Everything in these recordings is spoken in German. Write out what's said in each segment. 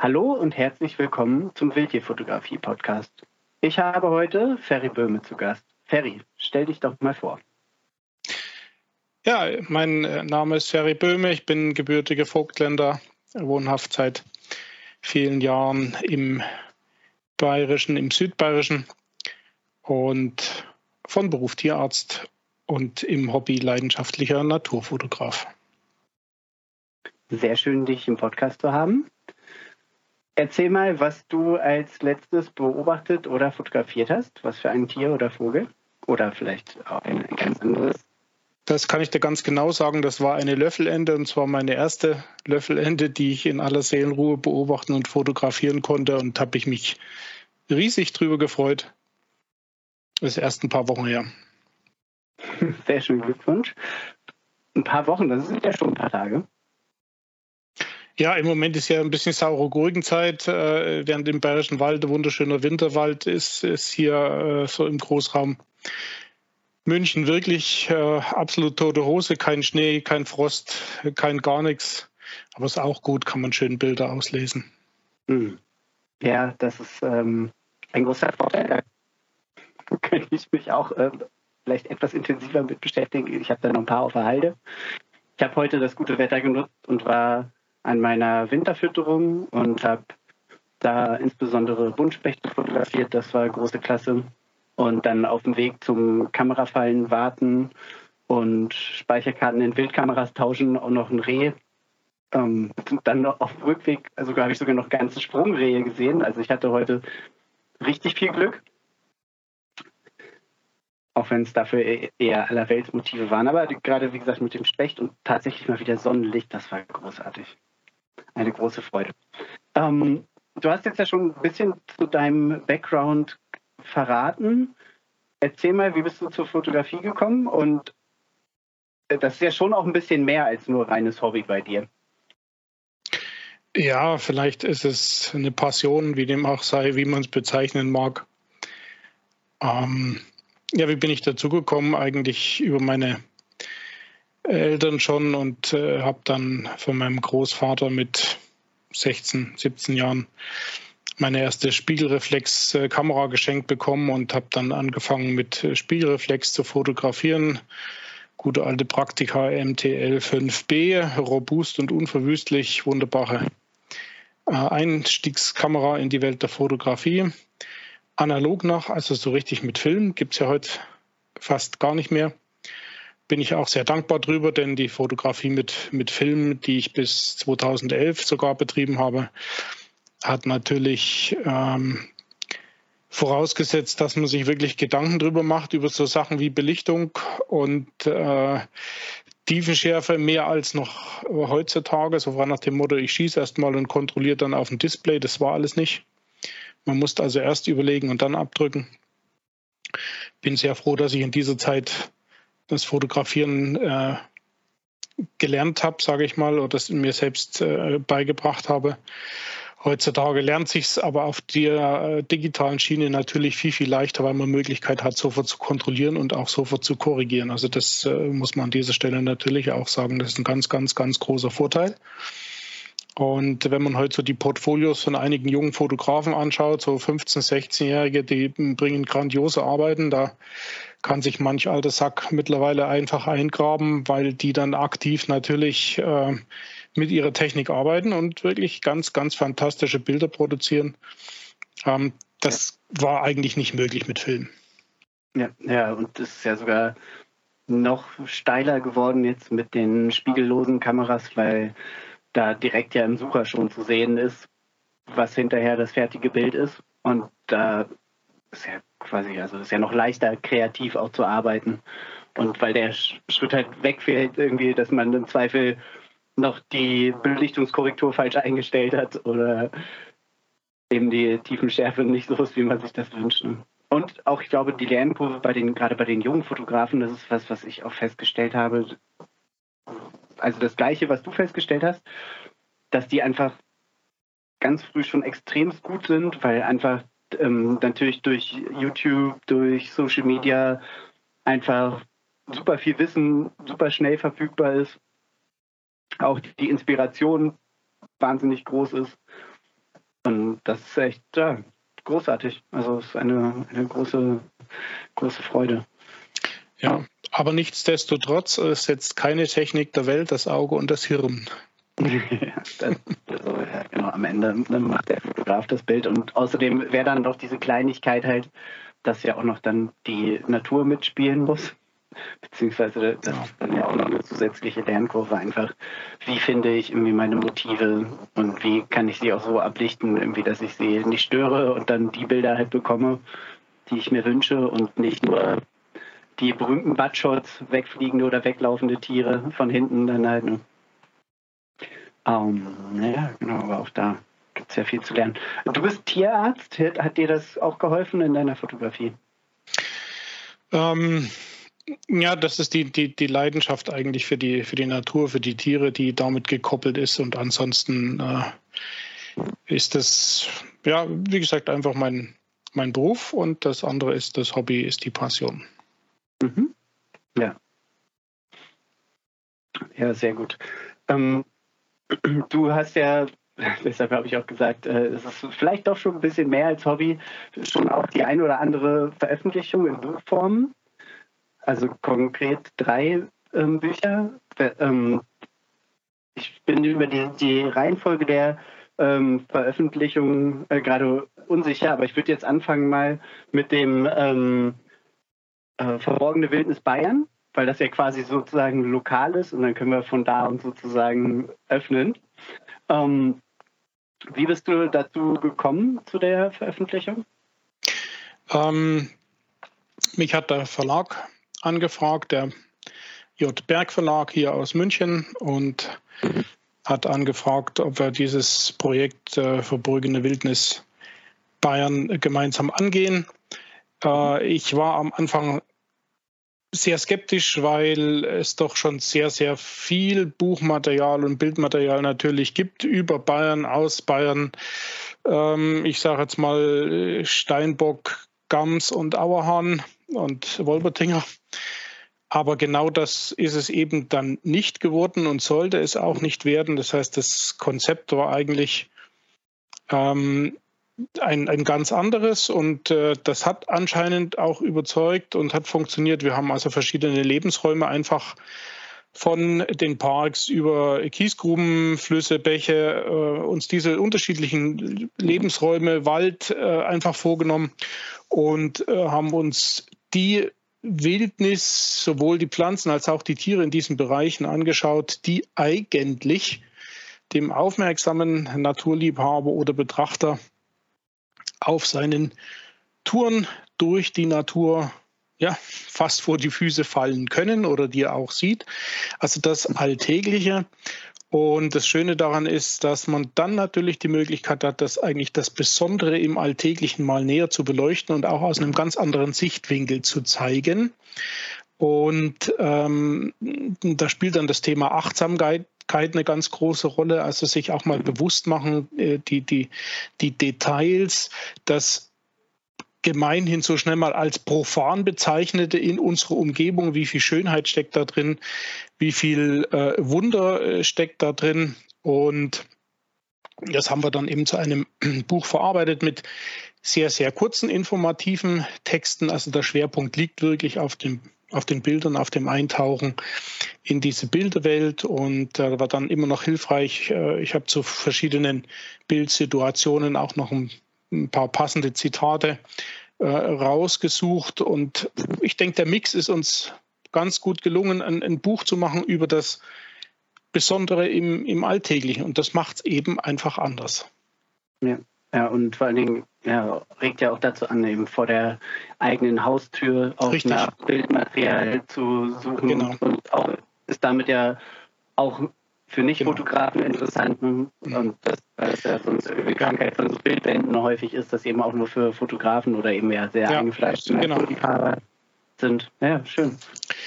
Hallo und herzlich willkommen zum Wildtierfotografie-Podcast. Ich habe heute Ferry Böhme zu Gast. Ferry, stell dich doch mal vor. Ja, mein äh, Name ist Ferry Böhme. Ich bin gebürtiger Vogtländer, wohnhaft seit vielen Jahren im Bayerischen, im Südbayerischen und von Beruf Tierarzt und im Hobby leidenschaftlicher Naturfotograf. Sehr schön, dich im Podcast zu haben. Erzähl mal, was du als letztes beobachtet oder fotografiert hast. Was für ein Tier oder Vogel? Oder vielleicht auch ein ganz anderes. Das kann ich dir ganz genau sagen. Das war eine Löffelende und zwar meine erste Löffelende, die ich in aller Seelenruhe beobachten und fotografieren konnte und habe ich mich riesig drüber gefreut. Das ist erst ein paar Wochen her. Sehr schön, Glückwunsch. Ein paar Wochen, das sind ja schon ein paar Tage. Ja, im Moment ist ja ein bisschen saure Gurkenzeit. Äh, während im Bayerischen Wald ein wunderschöner Winterwald ist, ist hier äh, so im Großraum München wirklich äh, absolut tote Hose, kein Schnee, kein Frost, kein gar nichts. Aber es ist auch gut, kann man schön Bilder auslesen. Hm. Ja, das ist ähm, ein großer Vorteil. Da könnte ich mich auch äh, vielleicht etwas intensiver mit beschäftigen. Ich habe da noch ein paar auf der Halde. Ich habe heute das gute Wetter genutzt und war an meiner Winterfütterung und habe da insbesondere Buntspechte fotografiert. Das war große Klasse und dann auf dem Weg zum Kamerafallen warten und Speicherkarten in Wildkameras tauschen, auch noch ein Reh. Ähm, dann noch auf dem Rückweg, also habe ich sogar noch ganze Sprungrehe gesehen. Also ich hatte heute richtig viel Glück. Auch wenn es dafür e-, eher allerweltsmotive waren. Aber gerade, wie gesagt, mit dem Specht und tatsächlich mal wieder Sonnenlicht, das war großartig. Eine große Freude. Ähm, du hast jetzt ja schon ein bisschen zu deinem Background verraten. Erzähl mal, wie bist du zur Fotografie gekommen? Und das ist ja schon auch ein bisschen mehr als nur reines Hobby bei dir. Ja, vielleicht ist es eine Passion, wie dem auch sei, wie man es bezeichnen mag. Ähm, ja, wie bin ich dazu gekommen? Eigentlich über meine Eltern schon und äh, habe dann von meinem Großvater mit 16, 17 Jahren meine erste Spiegelreflex-Kamera geschenkt bekommen und habe dann angefangen mit äh, Spiegelreflex zu fotografieren. Gute alte Praktika MTL 5B, robust und unverwüstlich, wunderbare äh, Einstiegskamera in die Welt der Fotografie. Analog noch, also so richtig mit Film, gibt es ja heute fast gar nicht mehr. Bin ich auch sehr dankbar drüber, denn die Fotografie mit, mit Film, die ich bis 2011 sogar betrieben habe, hat natürlich ähm, vorausgesetzt, dass man sich wirklich Gedanken drüber macht, über so Sachen wie Belichtung und äh, Tiefenschärfe mehr als noch heutzutage. So war nach dem Motto, ich schieße erstmal und kontrolliere dann auf dem Display. Das war alles nicht. Man musste also erst überlegen und dann abdrücken. Bin sehr froh, dass ich in dieser Zeit das Fotografieren äh, gelernt habe, sage ich mal, oder das mir selbst äh, beigebracht habe. Heutzutage lernt sich es aber auf der äh, digitalen Schiene natürlich viel, viel leichter, weil man Möglichkeit hat, sofort zu kontrollieren und auch sofort zu korrigieren. Also das äh, muss man an dieser Stelle natürlich auch sagen. Das ist ein ganz, ganz, ganz großer Vorteil. Und wenn man heute so die Portfolios von einigen jungen Fotografen anschaut, so 15-, 16-Jährige, die bringen grandiose Arbeiten. Da kann sich manch alter Sack mittlerweile einfach eingraben, weil die dann aktiv natürlich äh, mit ihrer Technik arbeiten und wirklich ganz, ganz fantastische Bilder produzieren. Ähm, das ja. war eigentlich nicht möglich mit Film. Ja, ja, und das ist ja sogar noch steiler geworden jetzt mit den spiegellosen Kameras, weil da direkt ja im Sucher schon zu sehen ist, was hinterher das fertige Bild ist. Und da ist ja quasi, also ist ja noch leichter, kreativ auch zu arbeiten. Und weil der Schritt halt wegfällt, irgendwie, dass man im Zweifel noch die Belichtungskorrektur falsch eingestellt hat oder eben die Tiefenschärfe nicht so ist, wie man sich das wünscht. Und auch, ich glaube, die Lernkurve bei den, gerade bei den jungen Fotografen, das ist was, was ich auch festgestellt habe. Also das Gleiche, was du festgestellt hast, dass die einfach ganz früh schon extrem gut sind, weil einfach ähm, natürlich durch YouTube, durch Social Media einfach super viel Wissen super schnell verfügbar ist auch die Inspiration wahnsinnig groß ist. das ist echt ja, großartig. Also es ist eine, eine große, große Freude. Ja, aber nichtsdestotrotz äh, setzt keine Technik der Welt das Auge und das Hirn. das, ja, genau, am Ende macht der Fotograf das Bild und außerdem wäre dann doch diese Kleinigkeit halt, dass ja auch noch dann die Natur mitspielen muss. Beziehungsweise das ist dann ja auch noch eine zusätzliche Lernkurve einfach. Wie finde ich irgendwie meine Motive und wie kann ich sie auch so ablichten, irgendwie, dass ich sie nicht störe und dann die Bilder halt bekomme, die ich mir wünsche und nicht nur die berühmten Buttshots, wegfliegende oder weglaufende Tiere von hinten dann halt. Ne? Um, ja, genau, aber auch da gibt es ja viel zu lernen. Du bist Tierarzt, hat dir das auch geholfen in deiner Fotografie? Ähm, ja, das ist die, die, die Leidenschaft eigentlich für die, für die Natur, für die Tiere, die damit gekoppelt ist. Und ansonsten äh, ist das, ja, wie gesagt, einfach mein, mein Beruf und das andere ist das Hobby, ist die Passion. Mhm. Ja. Ja, sehr gut. Ähm, du hast ja, deshalb habe ich auch gesagt, äh, es ist vielleicht doch schon ein bisschen mehr als Hobby, schon auch die ein oder andere Veröffentlichung in Buchform. Also konkret drei ähm, Bücher. Ähm, ich bin über die, die Reihenfolge der ähm, Veröffentlichungen äh, gerade unsicher, aber ich würde jetzt anfangen mal mit dem ähm, äh, Verborgene Wildnis Bayern, weil das ja quasi sozusagen lokal ist und dann können wir von da und sozusagen öffnen. Ähm, wie bist du dazu gekommen zu der Veröffentlichung? Ähm, mich hat der Verlag angefragt, der J. Berg Verlag hier aus München und hat angefragt, ob wir dieses Projekt äh, Verborgene Wildnis Bayern gemeinsam angehen. Äh, ich war am Anfang sehr skeptisch, weil es doch schon sehr, sehr viel Buchmaterial und Bildmaterial natürlich gibt über Bayern, aus Bayern. Ähm, ich sage jetzt mal Steinbock, Gams und Auerhahn und Wolbertinger. Aber genau das ist es eben dann nicht geworden und sollte es auch nicht werden. Das heißt, das Konzept war eigentlich ähm, ein, ein ganz anderes und äh, das hat anscheinend auch überzeugt und hat funktioniert. Wir haben also verschiedene Lebensräume einfach von den Parks über Kiesgruben, Flüsse, Bäche, äh, uns diese unterschiedlichen Lebensräume, Wald äh, einfach vorgenommen und äh, haben uns die Wildnis, sowohl die Pflanzen als auch die Tiere in diesen Bereichen angeschaut, die eigentlich dem aufmerksamen Naturliebhaber oder Betrachter auf seinen Touren durch die Natur ja, fast vor die Füße fallen können oder die er auch sieht. Also das Alltägliche. Und das Schöne daran ist, dass man dann natürlich die Möglichkeit hat, das eigentlich das Besondere im Alltäglichen mal näher zu beleuchten und auch aus einem ganz anderen Sichtwinkel zu zeigen. Und ähm, da spielt dann das Thema Achtsamkeit eine ganz große Rolle. Also sich auch mal bewusst machen, äh, die, die, die Details, das gemeinhin so schnell mal als profan bezeichnete in unserer Umgebung, wie viel Schönheit steckt da drin, wie viel äh, Wunder äh, steckt da drin. Und das haben wir dann eben zu einem Buch verarbeitet mit sehr, sehr kurzen informativen Texten. Also der Schwerpunkt liegt wirklich auf dem auf den Bildern, auf dem Eintauchen in diese Bilderwelt und da war dann immer noch hilfreich. Äh, ich habe zu verschiedenen Bildsituationen auch noch ein, ein paar passende Zitate äh, rausgesucht und ich denke, der Mix ist uns ganz gut gelungen, ein, ein Buch zu machen über das Besondere im, im Alltäglichen und das macht es eben einfach anders. Ja. Ja, und vor allen Dingen ja, regt ja auch dazu an, eben vor der eigenen Haustür auch Richtig. nach Bildmaterial zu suchen. Genau. Und auch ist damit ja auch für Nicht-Fotografen genau. interessant. Und das, das ja sonst die Krankheit von so Bildbänden häufig ist, dass eben auch nur für Fotografen oder eben ja sehr ja, eingefleischte genau. Fotografie sind. Ja, schön.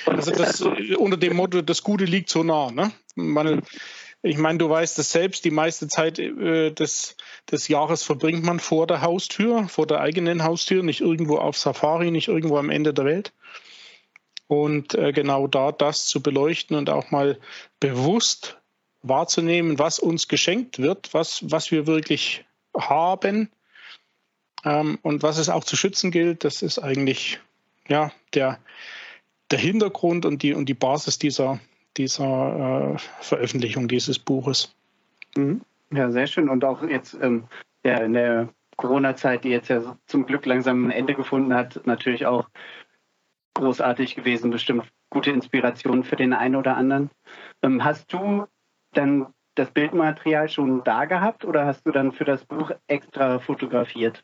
Und also das unter dem Motto, das Gute liegt so nah. Ne? Man, ich meine, du weißt es selbst, die meiste Zeit äh, des, des Jahres verbringt man vor der Haustür, vor der eigenen Haustür, nicht irgendwo auf Safari, nicht irgendwo am Ende der Welt. Und äh, genau da das zu beleuchten und auch mal bewusst wahrzunehmen, was uns geschenkt wird, was, was wir wirklich haben. Ähm, und was es auch zu schützen gilt, das ist eigentlich ja, der, der Hintergrund und die, und die Basis dieser, dieser äh, Veröffentlichung dieses Buches. Mhm. Ja, sehr schön. Und auch jetzt ähm, ja, in der Corona-Zeit, die jetzt ja zum Glück langsam ein Ende gefunden hat, natürlich auch großartig gewesen, bestimmt gute Inspiration für den einen oder anderen. Ähm, hast du dann das Bildmaterial schon da gehabt oder hast du dann für das Buch extra fotografiert?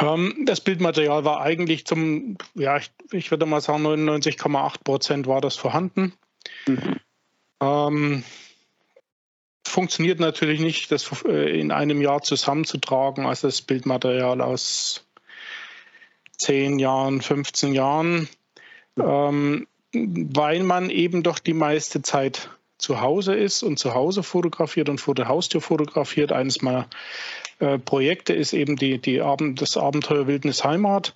Ähm, das Bildmaterial war eigentlich zum, ja, ich, ich würde mal sagen, 99,8 Prozent war das vorhanden. Mhm. Ähm, funktioniert natürlich nicht, das äh, in einem Jahr zusammenzutragen, also das Bildmaterial aus 10 Jahren, 15 Jahren, ähm, weil man eben doch die meiste Zeit zu Hause ist und zu Hause fotografiert und vor der Haustür fotografiert. Eines meiner äh, Projekte ist eben die, die Abend, das Abenteuer Wildnis Heimat,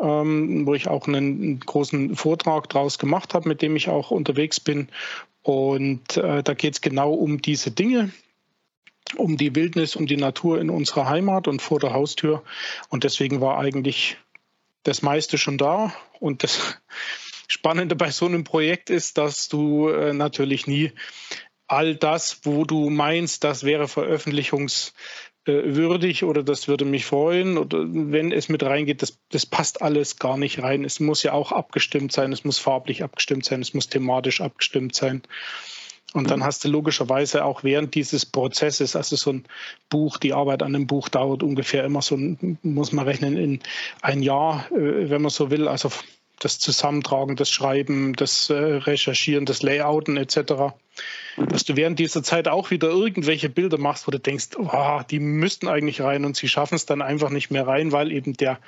ähm, wo ich auch einen, großen Vortrag draus gemacht habe, mit dem ich auch unterwegs bin. Und äh, da geht es genau um diese Dinge, um die Wildnis, um die Natur in unserer Heimat und vor der Haustür. Und deswegen war eigentlich das meiste schon da. Und das Spannende bei so einem Projekt ist, dass du äh, natürlich nie all das, wo du meinst, das wäre veröffentlichungswürdig oder das würde mich freuen oder wenn es mit reingeht, das, das passt alles gar nicht rein. Es muss ja auch abgestimmt sein, es muss farblich abgestimmt sein, es muss thematisch abgestimmt sein. Und dann hast du logischerweise auch während dieses Prozesses, also so ein Buch, die Arbeit an einem Buch dauert ungefähr immer so, muss man rechnen, in ein Jahr, äh, wenn man so will. Also das Zusammentragen, das Schreiben, das äh, Recherchieren, das Layouten etc. Dass du während dieser Zeit auch wieder irgendwelche Bilder machst, wo du denkst, oh, die müssten eigentlich rein und sie schaffen es dann einfach nicht mehr rein, weil eben der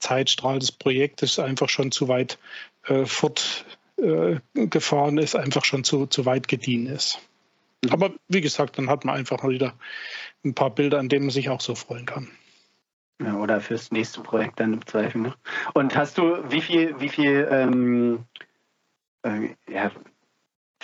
Zeitstrahl des Projektes einfach schon zu weit äh, fortgefahren äh, ist, einfach schon zu, zu weit gediehen ist. Mhm. Aber wie gesagt, dann hat man einfach mal wieder ein paar Bilder, an denen man sich auch so freuen kann. Ja, oder fürs nächste Projekt dann im Zweifel. Ne? Und hast du, wie viel, wie viel, ähm, äh, ja,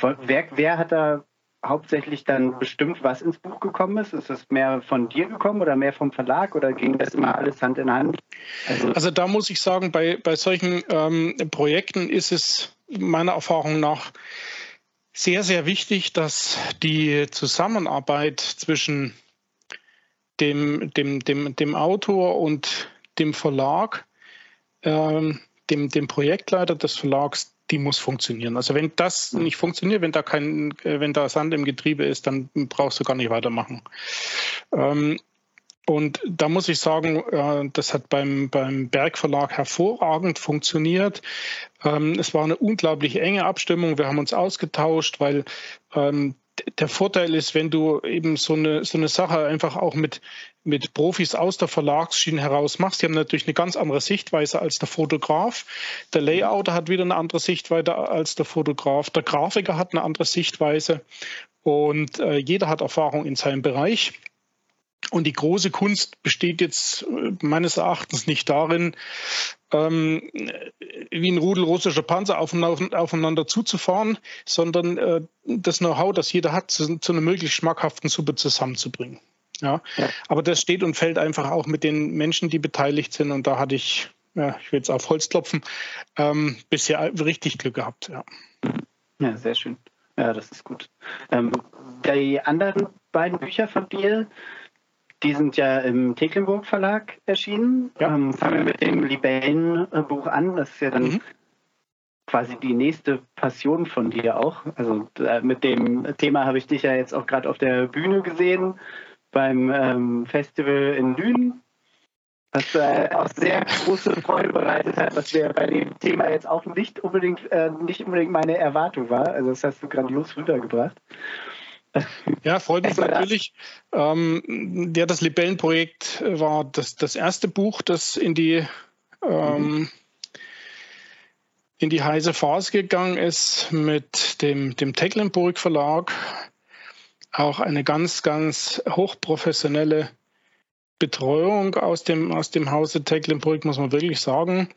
wer, wer hat da hauptsächlich dann bestimmt, was ins Buch gekommen ist? Ist es mehr von dir gekommen oder mehr vom Verlag oder ging das immer alles Hand in Hand? Also, also da muss ich sagen, bei, bei solchen ähm, Projekten ist es meiner Erfahrung nach sehr, sehr wichtig, dass die Zusammenarbeit zwischen dem, dem, dem, dem Autor und dem Verlag, ähm, dem, dem Projektleiter des Verlags, die muss funktionieren. Also wenn das nicht funktioniert, wenn da kein, äh, wenn da Sand im Getriebe ist, dann brauchst du gar nicht weitermachen. Ähm, und da muss ich sagen, äh, das hat beim, beim Bergverlag hervorragend funktioniert. Ähm, es war eine unglaublich enge Abstimmung. Wir haben uns ausgetauscht, weil ähm, der Vorteil ist, wenn du eben so eine, so eine Sache einfach auch mit, mit Profis aus der Verlagsschiene heraus machst, die haben natürlich eine ganz andere Sichtweise als der Fotograf. Der Layouter hat wieder eine andere Sichtweise als der Fotograf. Der Grafiker hat eine andere Sichtweise. Und äh, jeder hat Erfahrung in seinem Bereich. Und die große Kunst besteht jetzt äh, meines Erachtens nicht darin, ähm, wie ein Rudel russischer Panzer aufeinander zuzufahren, sondern äh, das Know-how, das jeder hat, zu, zu, einer möglichst schmackhaften Suppe zusammenzubringen. Ja? ja? Aber das steht und fällt einfach auch mit den Menschen, die beteiligt sind. Und da hatte ich, ja, ich will jetzt auf Holz klopfen, ähm, bisher richtig Glück gehabt. Ja. ja, sehr schön. Ja, das ist gut. Ähm, die anderen beiden Bücher von dir, die sind ja im Tecklenburg Verlag erschienen. Ja. Ähm, fangen wir mit dem Libellenbuch an. Das ist ja dann mhm. quasi die nächste Passion von dir auch. Also äh, mit dem Thema habe ich dich ja jetzt auch gerade auf der Bühne gesehen beim ähm, Festival in Lünen. Was äh, auch sehr große Freude bereitet hat, was mir bei dem Thema jetzt auch nicht unbedingt, äh, nicht unbedingt meine Erwartung war. Also das hast du grandios rübergebracht. Ja, freut mich natürlich. Ähm, ja, das Libellenprojekt war das, das erste Buch, das in die, ähm, in die heiße Phase gegangen ist mit dem, dem Tecklenburg Verlag. Auch eine ganz, ganz hochprofessionelle Betreuung aus dem, aus dem Hause Tecklenburg, muss man wirklich sagen.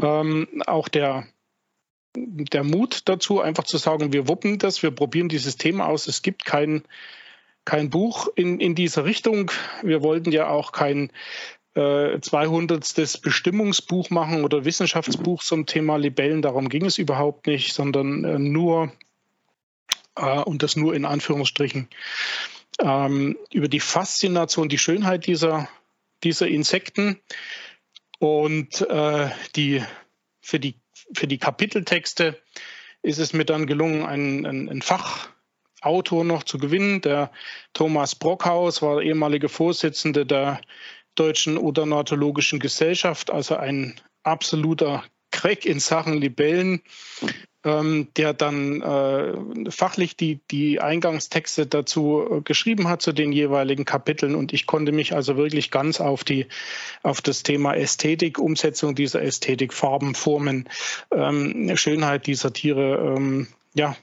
Ähm, auch der der Mut dazu, einfach zu sagen, wir wuppen das, wir probieren dieses Thema aus. Es gibt kein, kein Buch in, in dieser Richtung. Wir wollten ja auch kein äh, 200. Bestimmungsbuch machen oder Wissenschaftsbuch zum Thema Libellen. Darum ging es überhaupt nicht, sondern äh, nur, äh, und das nur in Anführungsstrichen, ähm, über die Faszination, die Schönheit dieser, dieser Insekten und äh, die, für, die, für die Kapiteltexte ist es mir dann gelungen, ein, ein, ein Fachautor noch zu gewinnen. Der Thomas Brockhaus war ehemaliger Vorsitzender der Deutschen Odontologischen Gesellschaft, also ein absoluter Crack in Sachen Libellen, ähm, der dann äh, fachlich die, die Eingangstexte dazu äh, geschrieben hat zu den jeweiligen Kapiteln. Und ich konnte mich also wirklich ganz auf, die, auf das Thema Ästhetik, Umsetzung dieser Ästhetik, Farben, Formen, ähm, Schönheit dieser Tiere ähm, ja,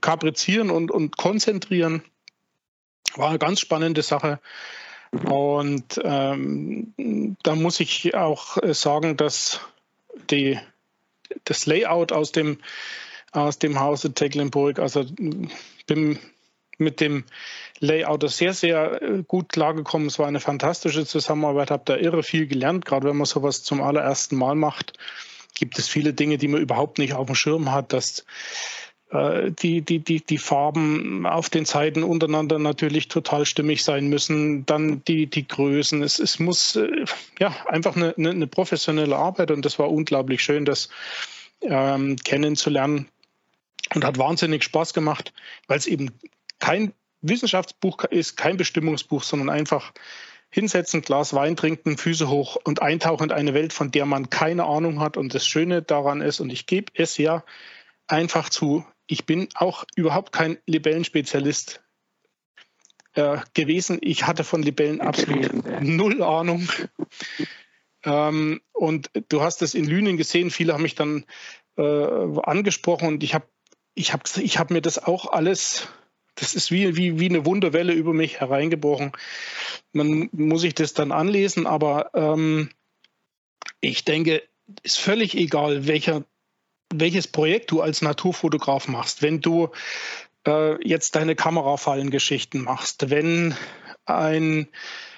kaprizieren und, und konzentrieren. War eine ganz spannende Sache. Und ähm, da muss ich auch sagen, dass die, das Layout aus dem, aus dem Hause Tecklenburg, also bin mit dem Layout sehr, sehr äh, gut klargekommen. Es war eine fantastische Zusammenarbeit, habe da irre viel gelernt, gerade wenn man sowas zum allerersten Mal macht. Gibt es viele Dinge, die man überhaupt nicht auf dem Schirm hat, dass die, die, die, die Farben auf den Seiten untereinander natürlich total stimmig sein müssen. Dann die, die Größen. Es, es muss äh, ja einfach eine, eine, professionelle Arbeit und das war unglaublich schön, das ähm, kennenzulernen und hat wahnsinnig Spaß gemacht, weil es eben kein Wissenschaftsbuch ist, kein Bestimmungsbuch, sondern einfach hinsetzen, Glas Wein trinken, Füße hoch und eintauchen in eine Welt, von der man keine Ahnung hat. Und das Schöne daran ist, und ich gebe es ja einfach zu, ich bin auch überhaupt kein Libellenspezialist äh, gewesen. Ich hatte von Libellen absolut null Ahnung. Ähm, und du hast es in Lünen gesehen. Viele haben mich dann äh, angesprochen und ich habe ich hab, ich hab mir das auch alles, das ist wie, wie, wie eine Wunderwelle über mich hereingebrochen. Man muss sich das dann anlesen, aber ähm, ich denke, ist völlig egal, welcher welches Projekt du als Naturfotograf machst, wenn du äh, jetzt deine Kamerafallengeschichten machst, wenn ein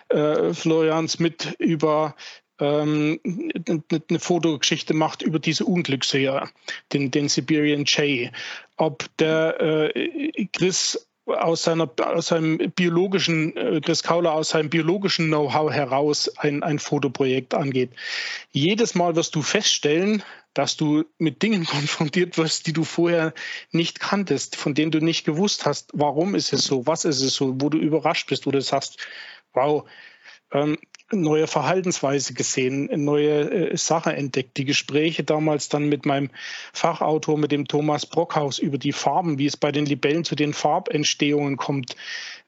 äh, Florian Smith über ähm, eine Fotogeschichte macht über diese Unglücksseher, den, den Siberian Jay, ob der äh, Chris aus, seiner, aus seinem biologischen, äh, Chris Kauler aus seinem biologischen Know-how heraus ein, ein Fotoprojekt angeht. Jedes Mal wirst du feststellen, dass du mit Dingen konfrontiert wirst, die du vorher nicht kanntest, von denen du nicht gewusst hast, warum ist es so, was ist es so, wo du überrascht bist, du sagst, wow, ähm, neue Verhaltensweise gesehen, neue äh, Sache entdeckt. Die Gespräche damals dann mit meinem Fachautor, mit dem Thomas Brockhaus über die Farben, wie es bei den Libellen zu den Farbentstehungen kommt.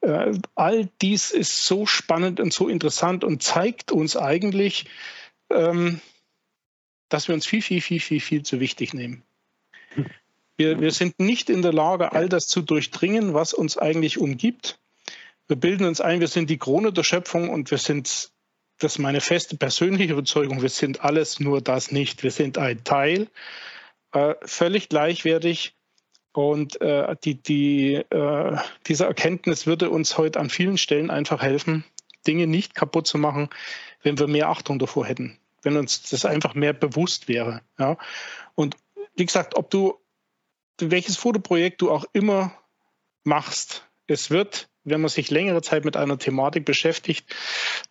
Äh, all dies ist so spannend und so interessant und zeigt uns eigentlich, ähm, dass wir uns viel, viel, viel, viel, viel zu wichtig nehmen. Wir, wir sind nicht in der Lage, all das zu durchdringen, was uns eigentlich umgibt. Wir bilden uns ein, wir sind die Krone der Schöpfung und wir sind, das ist meine feste persönliche Überzeugung, wir sind alles nur das nicht. Wir sind ein Teil, äh, völlig gleichwertig. Und äh, die, die, äh, diese Erkenntnis würde uns heute an vielen Stellen einfach helfen, Dinge nicht kaputt zu machen, wenn wir mehr Achtung davor hätten wenn uns das einfach mehr bewusst wäre. Ja? Und wie gesagt, ob du welches Fotoprojekt du auch immer machst, es wird, wenn man sich längere Zeit mit einer Thematik beschäftigt,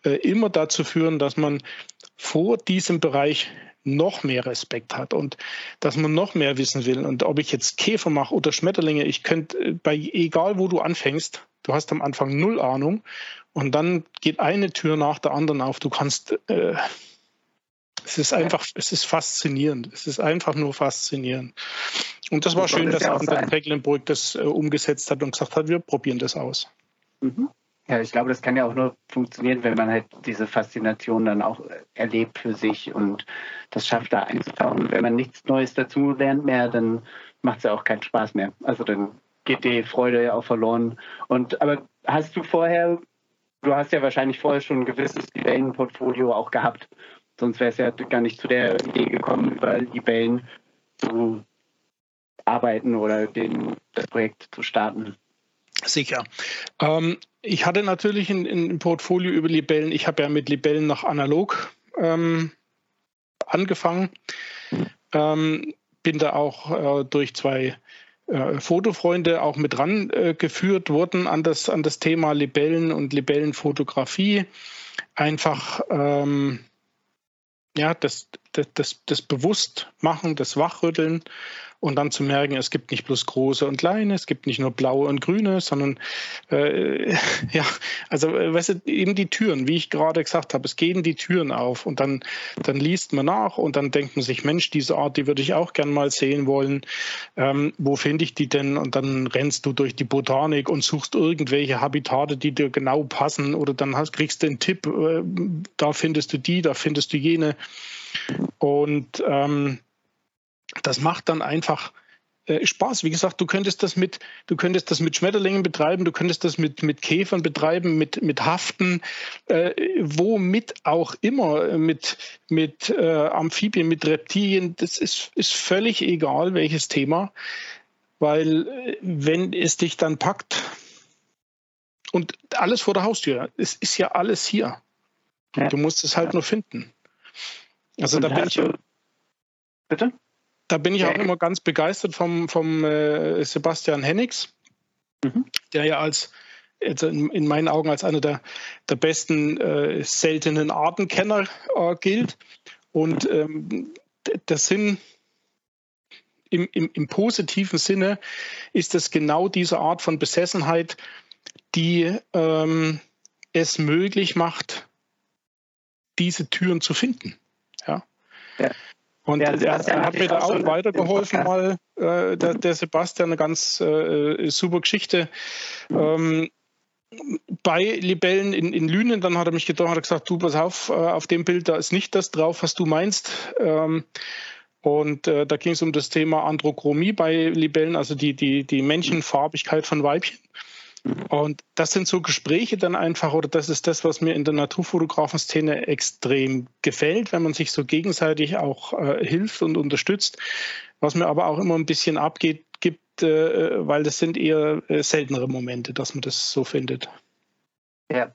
äh, immer dazu führen, dass man vor diesem Bereich noch mehr Respekt hat und dass man noch mehr wissen will. Und ob ich jetzt Käfer mache oder Schmetterlinge, ich könnte äh, bei egal wo du anfängst, du hast am Anfang null Ahnung und dann geht eine Tür nach der anderen auf. Du kannst äh, es ist einfach, es ist faszinierend. Es ist einfach nur faszinierend. Und das war schön, dass auch der Tecklenburg das äh, umgesetzt hat und gesagt hat, wir probieren das aus. Mhm. Ja, ich glaube, das kann ja auch nur funktionieren, wenn man halt diese Faszination dann auch erlebt für sich und das schafft, da einzutauchen. Wenn man nichts Neues dazu lernt mehr, dann macht es ja auch keinen Spaß mehr. Also dann geht die Freude ja auch verloren. Und aber hast du vorher, du hast ja wahrscheinlich vorher schon ein gewisses Quellenportfolio auch gehabt. Sonst wäre es ja gar nicht zu der Idee gekommen, über Libellen zu arbeiten oder den, das Projekt zu starten. Sicher. Ähm, ich hatte natürlich ein, Portfolio über Libellen. Ich habe ja mit Libellen noch analog ähm, angefangen. Ähm, bin da auch äh, durch zwei äh, Fotofreunde auch mit rangeführt äh, worden an das, an das Thema Libellen und Libellenfotografie. Einfach ähm, ja, das, das, das, das Bewusstmachen, das Wachrütteln und dann zu merken, es gibt nicht bloß große und kleine, es gibt nicht nur blaue und grüne, sondern äh, ja, also äh, weißt du, eben die Türen, wie ich gerade gesagt habe, es gehen die Türen auf und dann, dann liest man nach und dann denkt man sich, Mensch, diese Art, die würde ich auch gern mal sehen wollen. Ähm, wo finde ich die denn? Und dann rennst du durch die Botanik und suchst irgendwelche Habitate, die dir genau passen oder dann hast, kriegst du einen Tipp, äh, da findest du die, da findest du jene. Und ähm, das macht dann einfach äh, Spaß. Wie gesagt, du könntest das mit, du könntest das mit Schmetterlingen betreiben, du könntest das mit, mit Käfern betreiben, mit, mit Haften, äh, womit auch immer, mit, mit äh, Amphibien, mit Reptilien, das ist, ist völlig egal, welches Thema, weil äh, wenn es dich dann packt und alles vor der Haustür, es ist ja alles hier. Ja. Du musst es halt nur finden. Also und da bin ich. Bitte? Da bin ich auch immer ganz begeistert vom, vom äh, Sebastian Hennigs, mhm. der ja als in, in, meinen Augen als einer der, der besten äh, seltenen Artenkenner äh, gilt. Und ähm, der Sinn im, im, im, positiven Sinne ist es genau diese Art von Besessenheit, die ähm, es möglich macht, diese Türen zu finden. Ja. ja. Und der, der hat mir da auch weitergeholfen, mal äh, der, der, Sebastian, eine ganz äh, super Geschichte. Ähm, bei Libellen in, in Lünen, dann hat er mich getroffen, hat gesagt, du pass auf, äh, auf dem Bild, da ist nicht das drauf, was du meinst. Ähm, und äh, da ging es um das Thema Androchromie bei Libellen, also die, die, die Männchenfarbigkeit von Weibchen. Und das sind so Gespräche dann einfach, oder das ist das, was mir in der Naturfotografenszene extrem gefällt, wenn man sich so gegenseitig auch äh, hilft und unterstützt. Was mir aber auch immer ein bisschen abgeht, gibt, äh, weil das sind eher äh, seltenere Momente, dass man das so findet. Ja,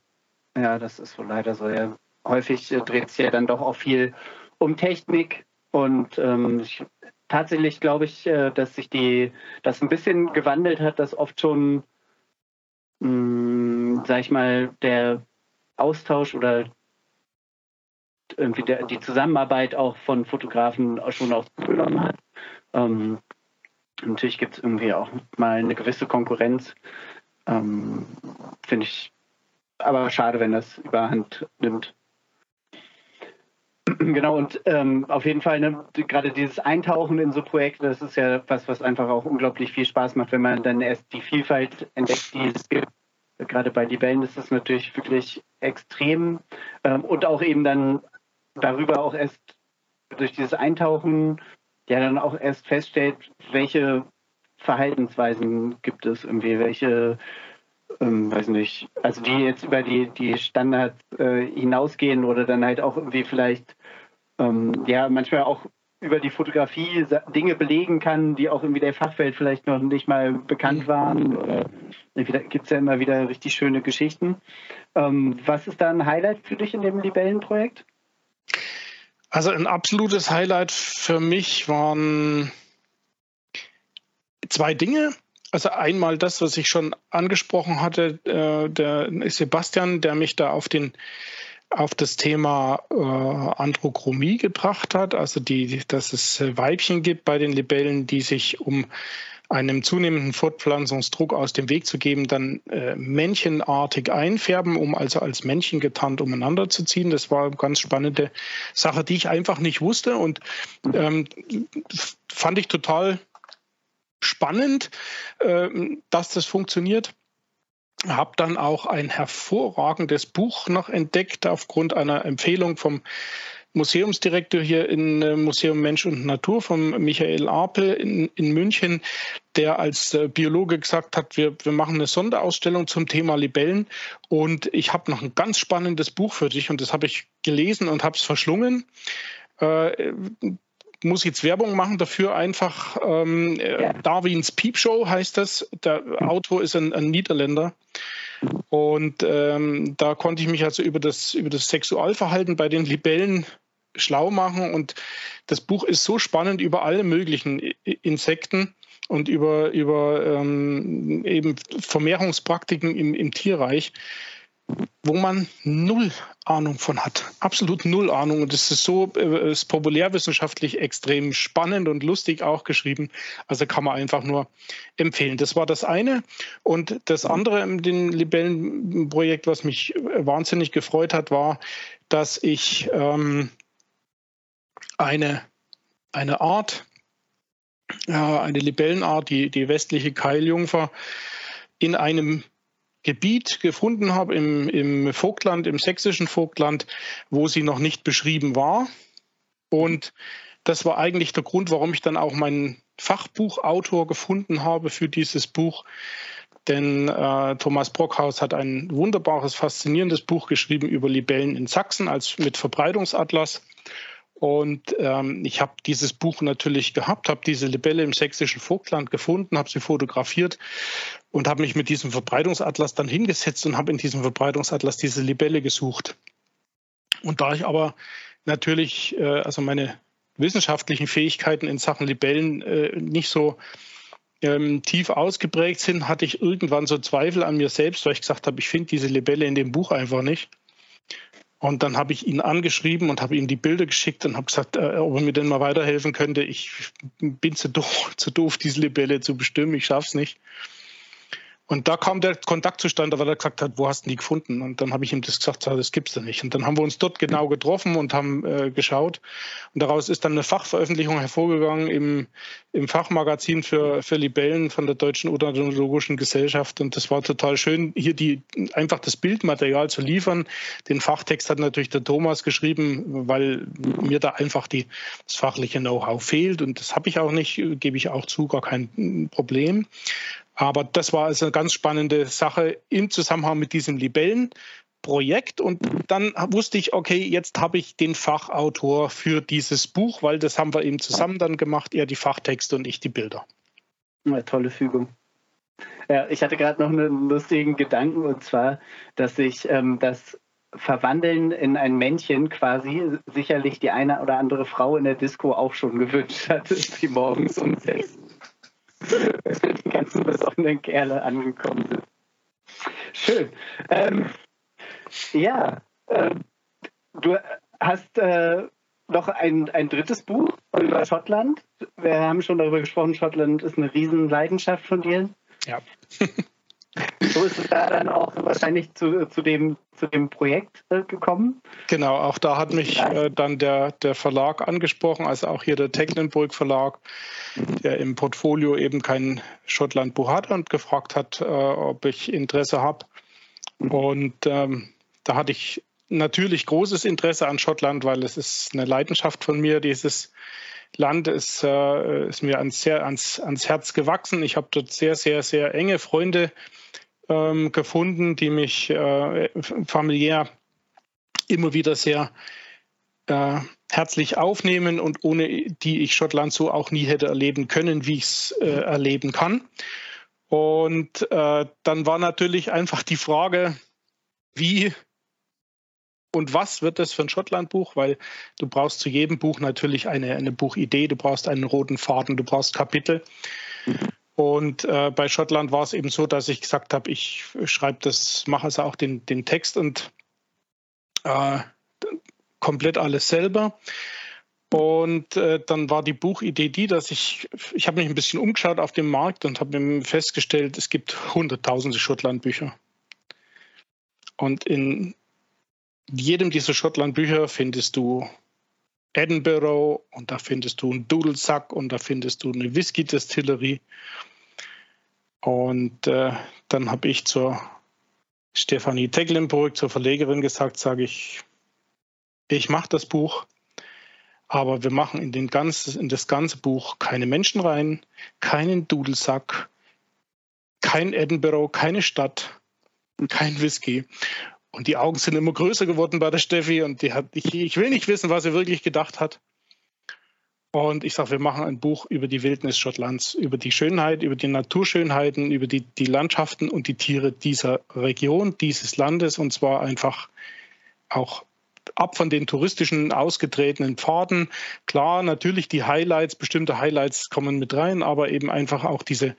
ja, das ist wohl leider so. Ja. Häufig äh, dreht es ja dann doch auch viel um Technik und ähm, ich, tatsächlich glaube ich, äh, dass sich die das ein bisschen gewandelt hat, dass oft schon mh, sag ich mal, der Austausch oder irgendwie der, die Zusammenarbeit auch von Fotografen schon auch zugenommen hat. Ähm, natürlich gibt es irgendwie auch mal eine gewisse Konkurrenz. Ähm, Finde ich aber schade, wenn das überhand nimmt. Genau, und ähm, auf jeden Fall, ne, gerade dieses Eintauchen in so Projekte, das ist ja was, was einfach auch unglaublich viel Spaß macht, wenn man dann erst die Vielfalt entdeckt, die es gibt. Gerade bei Libellen ist das natürlich wirklich extrem. Ähm, und auch eben dann darüber auch erst durch dieses Eintauchen ja dann auch erst feststellt, welche Verhaltensweisen gibt es irgendwie, welche ähm, weiß nicht, also die jetzt über die, die Standards äh, hinausgehen oder dann halt auch irgendwie vielleicht ähm, ja manchmal auch über die Fotografie Dinge belegen kann, die auch irgendwie der Fachwelt vielleicht noch nicht mal bekannt waren. Oder gibt es ja immer wieder richtig schöne Geschichten. Ähm, was ist da ein Highlight für dich in dem Libellenprojekt? Also ein absolutes Highlight für mich waren zwei Dinge. Also einmal das, was ich schon angesprochen hatte, äh, der Sebastian, der mich da auf den auf das Thema äh, Androchromie gebracht hat, also die, dass es Weibchen gibt bei den Libellen, die sich um einem zunehmenden Fortpflanzungsdruck aus dem Weg zu geben, dann äh, männchenartig einfärben, um also als Männchen getarnt umeinander zu ziehen. Das war eine ganz spannende Sache, die ich einfach nicht wusste und ähm, fand ich total spannend, äh, dass das funktioniert. Habe dann auch ein hervorragendes Buch noch entdeckt aufgrund einer Empfehlung vom Museumsdirektor hier im äh, Museum Mensch und Natur, von Michael Apel in, in München, der als äh, Biologe gesagt hat, wir, wir machen eine Sonderausstellung zum Thema Libellen. Und ich habe noch ein ganz spannendes Buch für dich und das habe ich gelesen und habe es verschlungen. Muss jetzt Werbung machen dafür einfach. Ähm, äh, ja. Darwins Peepshow heißt das. Der Autor ist ein, ein Niederländer. Und ähm, da konnte ich mich also über das, über das Sexualverhalten bei den Libellen schlau machen. Und das Buch ist so spannend über alle möglichen Insekten und über, über ähm, eben Vermehrungspraktiken im, im Tierreich wo man null Ahnung von hat. Absolut null Ahnung. Und es ist so, äh, ist populärwissenschaftlich extrem spannend und lustig auch geschrieben. Also kann man einfach nur empfehlen. Das war das eine. Und das andere in dem Libellenprojekt, was mich wahnsinnig gefreut hat, war, dass ich ähm, eine, eine Art, äh, eine Libellenart, die, die westliche Keiljungfer, in einem Gebiet gefunden habe im, im Vogtland, im sächsischen Vogtland, wo sie noch nicht beschrieben war. Und das war eigentlich der Grund, warum ich dann auch meinen Fachbuchautor gefunden habe für dieses Buch. Denn äh, Thomas Brockhaus hat ein wunderbares, faszinierendes Buch geschrieben über Libellen in Sachsen als mit Verbreitungsatlas. Und ähm, ich habe dieses Buch natürlich gehabt, habe diese Libelle im sächsischen Vogtland gefunden, habe sie fotografiert und habe mich mit diesem Verbreitungsatlas dann hingesetzt und habe in diesem Verbreitungsatlas diese Libelle gesucht. Und da ich aber natürlich, äh, also meine wissenschaftlichen Fähigkeiten in Sachen Libellen äh, nicht so ähm, tief ausgeprägt sind, hatte ich irgendwann so Zweifel an mir selbst, weil ich gesagt habe, ich finde diese Libelle in dem Buch einfach nicht. Und dann habe ich ihn angeschrieben und habe ihm die Bilder geschickt und habe gesagt, äh, ob er mir denn mal weiterhelfen könnte. Ich bin zu doof, zu doof diese Libelle zu bestimmen, ich schaffe es nicht. Und da kam der Kontakt zustande, weil er gesagt hat, wo hast du die gefunden? Und dann habe ich ihm das gesagt, das gibt's da nicht. Und dann haben wir uns dort genau getroffen und haben äh, geschaut. Und daraus ist dann eine Fachveröffentlichung hervorgegangen im, im Fachmagazin für, für Libellen von der Deutschen Odontologischen Gesellschaft. Und das war total schön, hier die einfach das Bildmaterial zu liefern. Den Fachtext hat natürlich der Thomas geschrieben, weil mir da einfach die, das fachliche Know-how fehlt. Und das habe ich auch nicht, gebe ich auch zu, gar kein Problem. Aber das war also eine ganz spannende Sache im Zusammenhang mit diesem Libellenprojekt. Und dann wusste ich, okay, jetzt habe ich den Fachautor für dieses Buch, weil das haben wir eben zusammen dann gemacht, er die Fachtexte und ich die Bilder. Eine tolle Fügung. Ja, ich hatte gerade noch einen lustigen Gedanken und zwar, dass sich ähm, das Verwandeln in ein Männchen quasi sicherlich die eine oder andere Frau in der Disco auch schon gewünscht hatte, die morgens um sechs die ganzen besoffenen Kerle angekommen sind. Schön. Ähm, ja, äh, du hast äh, noch ein, ein drittes Buch über Schottland. Wir haben schon darüber gesprochen, Schottland ist eine Riesenleidenschaft von dir. Ja. so ist es da dann auch wahrscheinlich zu, zu, dem, zu dem Projekt äh, gekommen. Genau, auch da hat mich äh, dann der, der Verlag angesprochen, also auch hier der Tecklenburg Verlag, der im Portfolio eben kein Schottland-Buch hat und gefragt hat, äh, ob ich Interesse habe. Und ähm, da hatte ich natürlich großes Interesse an Schottland, weil es ist eine Leidenschaft von mir, dieses Land ist, äh, ist mir ans, ans, ans Herz gewachsen. Ich habe dort sehr, sehr, sehr enge Freunde ähm, gefunden, die mich äh, familiär immer wieder sehr äh, herzlich aufnehmen und ohne die ich Schottland so auch nie hätte erleben können, wie ich es äh, erleben kann. Und äh, dann war natürlich einfach die Frage, wie und was wird das für ein Schottland-Buch? Weil du brauchst zu jedem Buch natürlich eine, eine Buchidee, du brauchst einen roten Faden, du brauchst Kapitel. Und äh, bei Schottland war es eben so, dass ich gesagt habe, ich schreibe das, mache also auch den, den Text und äh, komplett alles selber. Und äh, dann war die Buchidee die, dass ich, ich habe mich ein bisschen umgeschaut auf dem Markt und habe festgestellt, es gibt hunderttausende Schottland-Bücher. Und in jedem dieser Schottland-Bücher findest du Edinburgh und da findest du einen Dudelsack und da findest du eine Whisky-Destillerie und äh, dann habe ich zur Stefanie Tecklenburg, zur Verlegerin, gesagt, sage ich, ich mache das Buch, aber wir machen in, ganzen, in das ganze Buch keine Menschen rein, keinen Dudelsack, kein Edinburgh, keine Stadt, kein Whisky. Und die Augen sind immer größer geworden bei der Steffi und die hat, ich, ich will nicht wissen, was sie wirklich gedacht hat. Und ich sage, wir machen ein Buch über die Wildnis Schottlands, über die Schönheit, über die Naturschönheiten, über die, die Landschaften und die Tiere dieser Region, dieses Landes. Und zwar einfach auch ab von den touristischen ausgetretenen Pfaden. Klar, natürlich die Highlights, bestimmte Highlights kommen mit rein, aber eben einfach auch diese,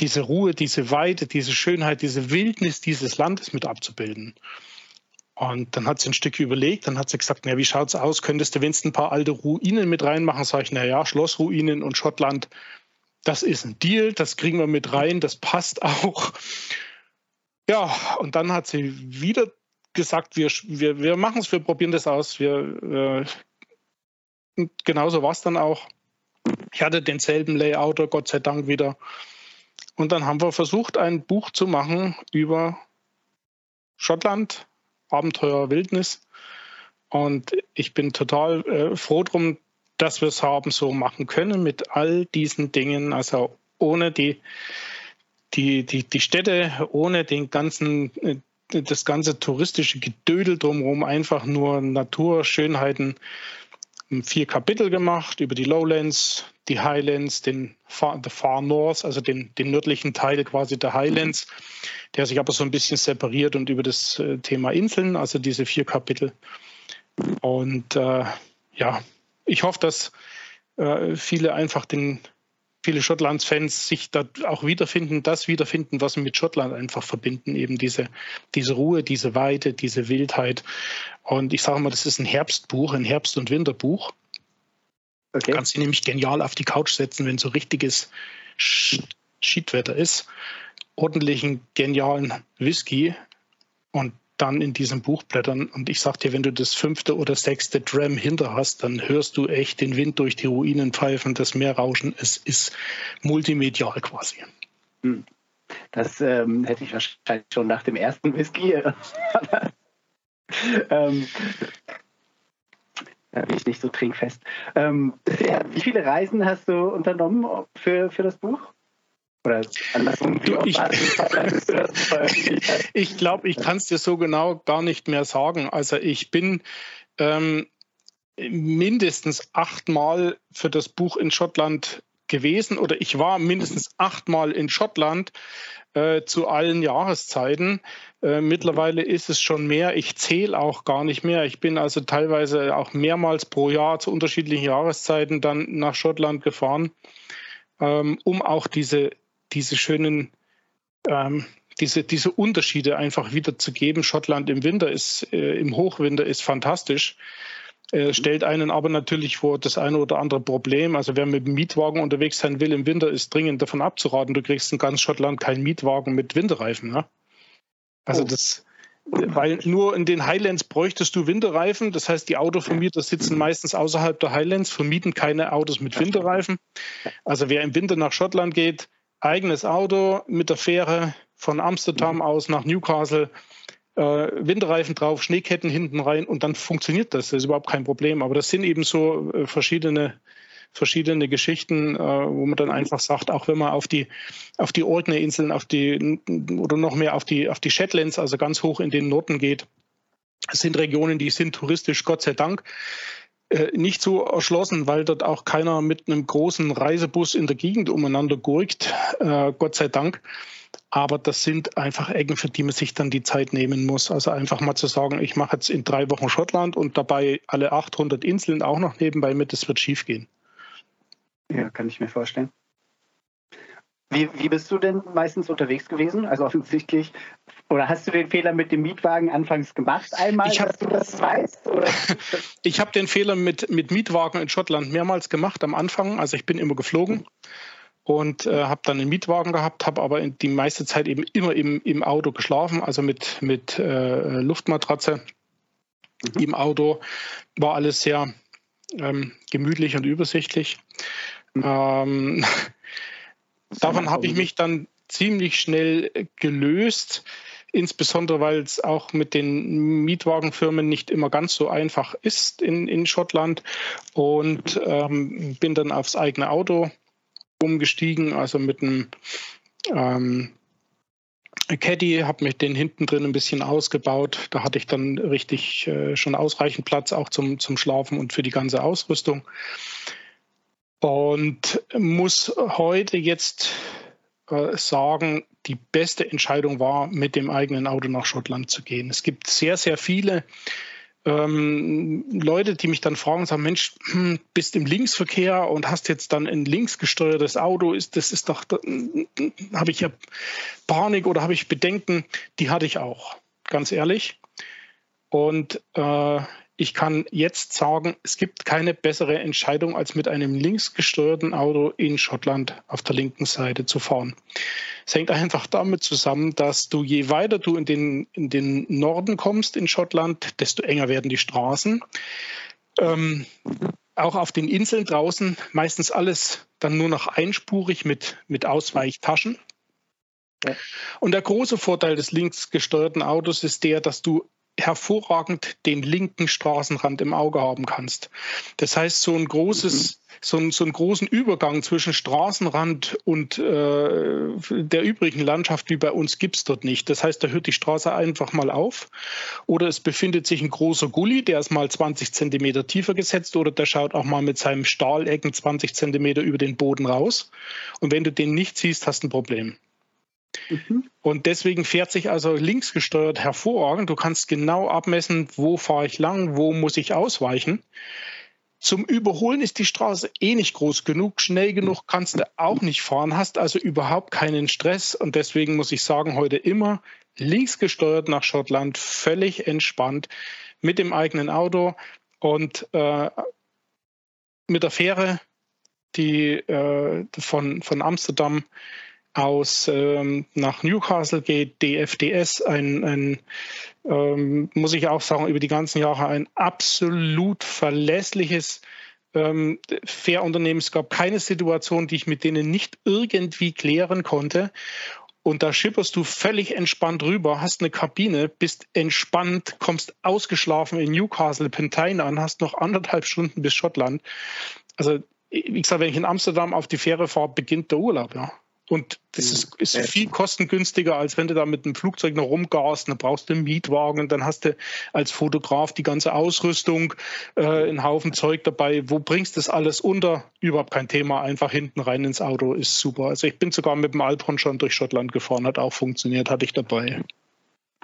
diese Ruhe, diese Weite, diese Schönheit, diese Wildnis dieses Landes mit abzubilden. Und dann hat sie ein Stück überlegt, dann hat sie gesagt, na, wie schaut's aus? Könntest du wenigstens ein paar alte Ruinen mit reinmachen? Sag ich, na ja, Schlossruinen und Schottland, das ist ein Deal, das kriegen wir mit rein, das passt auch. Ja, und dann hat sie wieder gesagt, wir, wir, wir machen es, wir probieren das aus. Wir, äh, genauso war es dann auch. Ich hatte denselben Layouter, Gott sei Dank wieder. Und dann haben wir versucht, ein Buch zu machen über Schottland, Abenteuer Wildnis. Und ich bin total äh, froh drum, dass wir es haben so machen können mit all diesen Dingen. Also ohne die, die, die, die Städte, ohne den ganzen, äh, das ganze touristische Gedödel drumherum, einfach nur Naturschönheiten. Vier Kapitel gemacht über die Lowlands, die Highlands, den Far, the Far North, also den, den nördlichen Teil quasi der Highlands, der sich aber so ein bisschen separiert und über das äh, Thema Inseln, also diese vier Kapitel. Und äh, ja, ich hoffe, dass äh, viele einfach den, viele Schottlands-Fans sich da auch wiederfinden, das wiederfinden, was sie mit Schottland einfach verbinden, eben diese, diese Ruhe, diese Weite, diese Wildheit. Und ich sage mal, das ist ein Herbstbuch, ein Herbst- und Winterbuch. Okay. Kannst du nämlich genial auf die Couch setzen, wenn so richtiges Schiedwetter ist. Ordentlichen, genialen Whisky und dann in diesem Buch blättern. Und ich sag dir, wenn du das fünfte oder sechste Dram hinter hast, dann hörst du echt den Wind durch die Ruinen pfeifen, das Meer rauschen. Es ist multimedial quasi. Hm. Das ähm, hätte ich wahrscheinlich schon nach dem ersten Whisky. ähm, da bin ich nicht so trinkfest. Ähm, ja, wie viele Reisen hast du unternommen für, für das Buch? Ich, ich glaube, ich kann es dir so genau gar nicht mehr sagen. Also ich bin ähm, mindestens achtmal für das Buch in Schottland gewesen oder ich war mindestens achtmal in Schottland äh, zu allen Jahreszeiten. Äh, mittlerweile ist es schon mehr. Ich zähle auch gar nicht mehr. Ich bin also teilweise auch mehrmals pro Jahr zu unterschiedlichen Jahreszeiten dann nach Schottland gefahren, ähm, um auch diese, diese schönen ähm, diese, diese Unterschiede einfach wiederzugeben. Schottland im Winter ist, äh, im Hochwinter ist fantastisch. Äh, stellt einen aber natürlich vor das eine oder andere Problem. Also wer mit dem Mietwagen unterwegs sein will im Winter, ist dringend davon abzuraten. Du kriegst in ganz Schottland keinen Mietwagen mit Winterreifen. Ne? Also oh. das, weil nur in den Highlands bräuchtest du Winterreifen. Das heißt, die Autovermieter sitzen meistens außerhalb der Highlands, vermieten keine Autos mit Winterreifen. Also wer im Winter nach Schottland geht, eigenes Auto mit der Fähre von Amsterdam aus nach Newcastle, äh, Winterreifen drauf, Schneeketten hinten rein und dann funktioniert das. Das ist überhaupt kein Problem. Aber das sind eben so äh, verschiedene verschiedene Geschichten, äh, wo man dann einfach sagt, auch wenn man auf die auf die Orkney-Inseln, auf die oder noch mehr auf die auf die Shetlands, also ganz hoch in den Norden geht, das sind Regionen, die sind touristisch, Gott sei Dank, nicht so erschlossen, weil dort auch keiner mit einem großen Reisebus in der Gegend umeinander gurkt, äh, Gott sei Dank. Aber das sind einfach Ecken, für die man sich dann die Zeit nehmen muss. Also einfach mal zu sagen, ich mache jetzt in drei Wochen Schottland und dabei alle 800 Inseln auch noch nebenbei mit, das wird schief gehen. Ja, kann ich mir vorstellen. Wie, wie bist du denn meistens unterwegs gewesen? Also offensichtlich, oder hast du den Fehler mit dem Mietwagen anfangs gemacht einmal, ich hab, dass du das weißt? ich habe den Fehler mit, mit Mietwagen in Schottland mehrmals gemacht am Anfang. Also ich bin immer geflogen und äh, habe dann einen Mietwagen gehabt, habe aber die meiste Zeit eben immer im, im Auto geschlafen, also mit, mit äh, Luftmatratze mhm. im Auto. War alles sehr ähm, gemütlich und übersichtlich. Mhm. Ähm, davon habe ich mich dann ziemlich schnell gelöst, insbesondere weil es auch mit den Mietwagenfirmen nicht immer ganz so einfach ist in, in Schottland und ähm, bin dann aufs eigene Auto umgestiegen, also mit einem ähm, Caddy, habe mich den hinten drin ein bisschen ausgebaut. Da hatte ich dann richtig äh, schon ausreichend Platz auch zum, zum Schlafen und für die ganze Ausrüstung. Und muss heute jetzt äh, sagen, die beste Entscheidung war, mit dem eigenen Auto nach Schottland zu gehen. Es gibt sehr, sehr viele ähm, Leute, die mich dann fragen, sagen, Mensch, hm, bist im Linksverkehr und hast jetzt dann ein linksgesteuertes Auto, ist das ist doch, habe ich ja Panik oder habe ich Bedenken? Die hatte ich auch, ganz ehrlich. Und äh, ich kann jetzt sagen, es gibt keine bessere Entscheidung, als mit einem linksgesteuerten Auto in Schottland auf der linken Seite zu fahren. Es hängt einfach damit zusammen, dass du je weiter du in den, in den Norden kommst in Schottland, desto enger werden die Straßen. Ähm, auch auf den Inseln draußen meistens alles dann nur noch einspurig mit, mit Ausweichtaschen. Und der große Vorteil des linksgesteuerten Autos ist der, dass du hervorragend den linken Straßenrand im Auge haben kannst. Das heißt, so ein großes, mhm. so, ein, so einen großen Übergang zwischen Straßenrand und äh, der übrigen Landschaft wie bei uns gibt es dort nicht. Das heißt, da hört die Straße einfach mal auf oder es befindet sich ein großer Gully, der ist mal 20 Zentimeter tiefer gesetzt oder der schaut auch mal mit seinem Stahlecken 20 Zentimeter über den Boden raus. Und wenn du den nicht siehst, hast du ein Problem. Mhm. Und deswegen fährt sich also links gesteuert hervorragend. Du kannst genau abmessen, wo fahre ich lang, wo muss ich ausweichen. Zum Überholen ist die Straße eh nicht groß genug, schnell genug kannst du auch nicht fahren, hast also überhaupt keinen Stress und deswegen muss ich sagen, heute immer links gesteuert nach Schottland, völlig entspannt mit dem eigenen Auto und äh, mit der Fähre, die äh, von, von Amsterdam aus ähm, nach Newcastle geht, DFDS, ein, ein ähm, muss ich auch sagen, über die ganzen Jahre ein absolut verlässliches ähm, Fährunternehmen. Es gab keine Situation, die ich mit denen nicht irgendwie klären konnte. Und da schipperst du völlig entspannt rüber, hast eine Kabine, bist entspannt, kommst ausgeschlafen in Newcastle, Pentine an, hast noch anderthalb Stunden bis Schottland. Also, wie gesagt, wenn ich in Amsterdam auf die Fähre fahre, beginnt der Urlaub, ja. Und das ist, ist viel kostengünstiger, als wenn du da mit einem Flugzeug noch rumgast. Dann brauchst du einen Mietwagen, dann hast du als Fotograf die ganze Ausrüstung, äh, einen Haufen Zeug dabei. Wo bringst du das alles unter? Überhaupt kein Thema. Einfach hinten rein ins Auto ist super. Also ich bin sogar mit dem Alphorn schon durch Schottland gefahren, hat auch funktioniert, hatte ich dabei.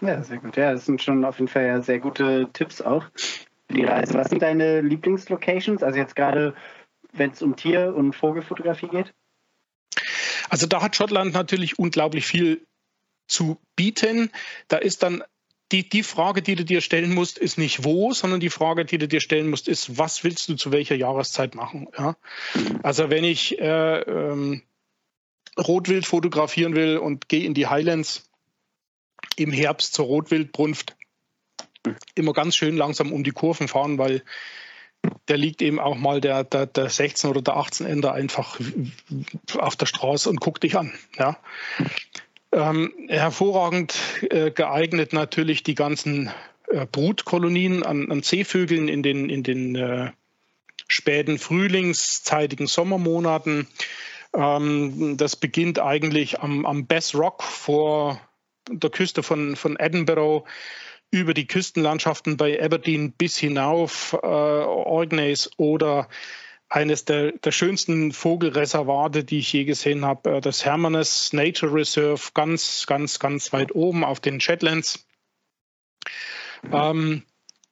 Ja, sehr gut. Ja, das sind schon auf jeden Fall ja sehr gute Tipps auch für die Reise. Was sind deine Lieblingslocations? Also jetzt gerade, wenn es um Tier- und Vogelfotografie geht? Also da hat Schottland natürlich unglaublich viel zu bieten. Da ist dann die, die Frage, die du dir stellen musst, ist nicht wo, sondern die Frage, die du dir stellen musst, ist, was willst du zu welcher Jahreszeit machen? Ja? Also wenn ich äh, ähm, Rotwild fotografieren will und gehe in die Highlands im Herbst zur Rotwildbrunft, immer ganz schön langsam um die Kurven fahren, weil der liegt eben auch mal der, der, der 16 oder der 18 Ender einfach auf der Straße und guckt dich an. Ja. Ähm, hervorragend äh, geeignet natürlich die ganzen äh, Brutkolonien an, an, Seevögeln in den, in den äh, späten frühlingszeitigen Sommermonaten. Ähm, das beginnt eigentlich am, am Bass Rock vor der Küste von, von Edinburgh über die Küstenlandschaften bei Aberdeen bis hinauf, äh, Orkneys oder eines der, der, schönsten Vogelreservate, die ich je gesehen habe, äh, das Hermanus Nature Reserve, ganz, ganz, ganz weit oben auf den Shetlands. Ähm,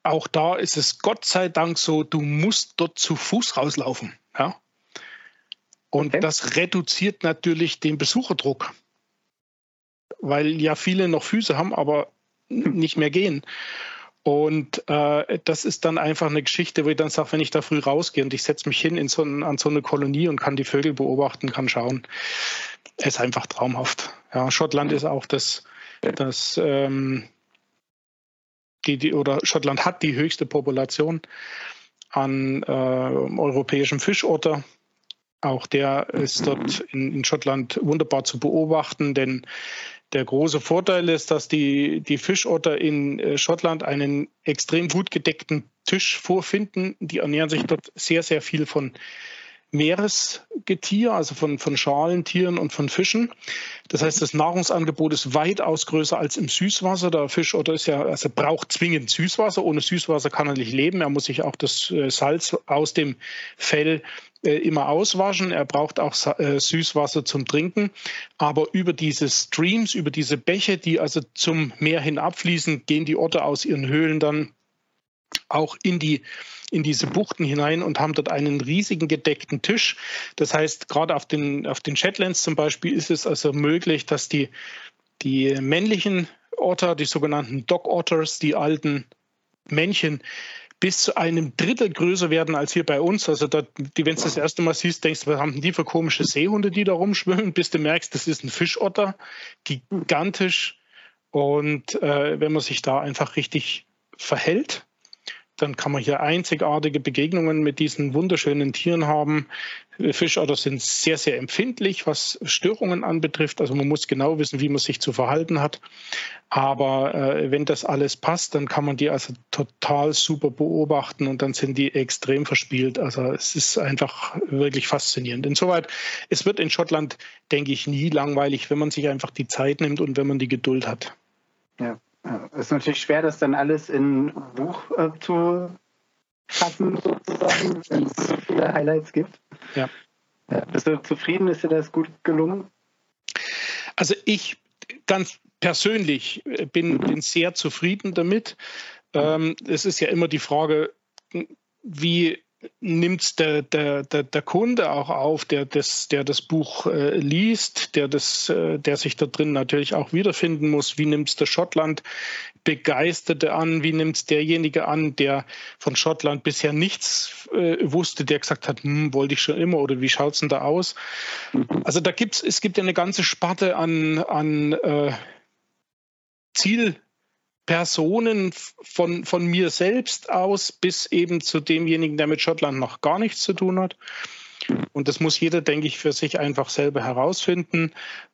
auch da ist es Gott sei Dank so, du musst dort zu Fuß rauslaufen. Ja? Und okay. das reduziert natürlich den Besucherdruck, weil ja viele noch Füße haben, aber nicht mehr gehen. Und äh, das ist dann einfach eine Geschichte, wo ich dann sage, wenn ich da früh rausgehe und ich setze mich hin in so ein, an so eine Kolonie und kann die Vögel beobachten, kann schauen, ist einfach traumhaft. Ja, Schottland ist auch das, das ähm, die, die, oder Schottland hat die höchste Population an äh, europäischem Fischotter. Auch der ist dort in, in Schottland wunderbar zu beobachten, denn der große Vorteil ist, dass die, die Fischotter in äh, Schottland einen extrem gut gedeckten Tisch vorfinden. Die ernähren sich dort sehr, sehr viel von Meeresgetier, also von, von Schalentieren und von Fischen. Das heißt, das Nahrungsangebot ist weitaus größer als im Süßwasser. Der Fischotter ist ja, also braucht zwingend Süßwasser. Ohne Süßwasser kann er nicht leben. Er muss sich auch das äh, Salz aus dem Fell immer auswaschen. Er braucht auch äh, Süßwasser zum Trinken. Aber über diese Streams, über diese Bäche, die also zum Meer hin abfließen, gehen die Otter aus ihren Höhlen dann auch in die in diese Buchten hinein und haben dort einen riesigen gedeckten Tisch. Das heißt, gerade auf den, auf den Shetlands zum Beispiel ist es also möglich, dass die, die männlichen Otter, die sogenannten Dog Otters, die alten Männchen, bis zu einem Drittel größer werden als hier bei uns. Also da, die, wenn du das erste Mal siehst, denkst du, was haben die für komische Seehunde, die da rumschwimmen, bis du merkst, das ist ein Fischotter, gigantisch. Und äh, wenn man sich da einfach richtig verhält, dann kann man hier einzigartige Begegnungen mit diesen wunderschönen Tieren haben. Fischotter sind sehr, sehr empfindlich, was Störungen anbetrifft. Also man muss genau wissen, wie man sich zu verhalten hat. Aber äh, wenn das alles passt, dann kann man die also total super beobachten und dann sind die extrem verspielt. Also es ist einfach wirklich faszinierend. Insoweit, es wird in Schottland, denke ich, nie langweilig, wenn man sich einfach die Zeit nimmt und wenn man die Geduld hat. Ja. Es ist natürlich schwer, das dann alles in Buch äh, zu fassen, sozusagen, wenn es so viele Highlights gibt. Ja. ja. Bist du zufrieden? Ist dir das gut gelungen? Also ich ganz persönlich bin, bin sehr zufrieden damit. Ähm, es ist ja immer die Frage, wie nimmt der, der, der, der Kunde auch auf, der das, der das Buch äh, liest, der, das, äh, der sich da drin natürlich auch wiederfinden muss. Wie nimmt es der Schottland Begeisterte an? Wie nimmt es derjenige an, der von Schottland bisher nichts äh, wusste, der gesagt hat, hm, wollte ich schon immer oder wie schaut es denn da aus? Also da gibt's, es gibt ja eine ganze Sparte an, an äh, Ziel Personen von, von mir selbst aus bis eben zu demjenigen, der mit Schottland noch gar nichts zu tun hat. Und das muss jeder, denke ich, für sich einfach selber herausfinden,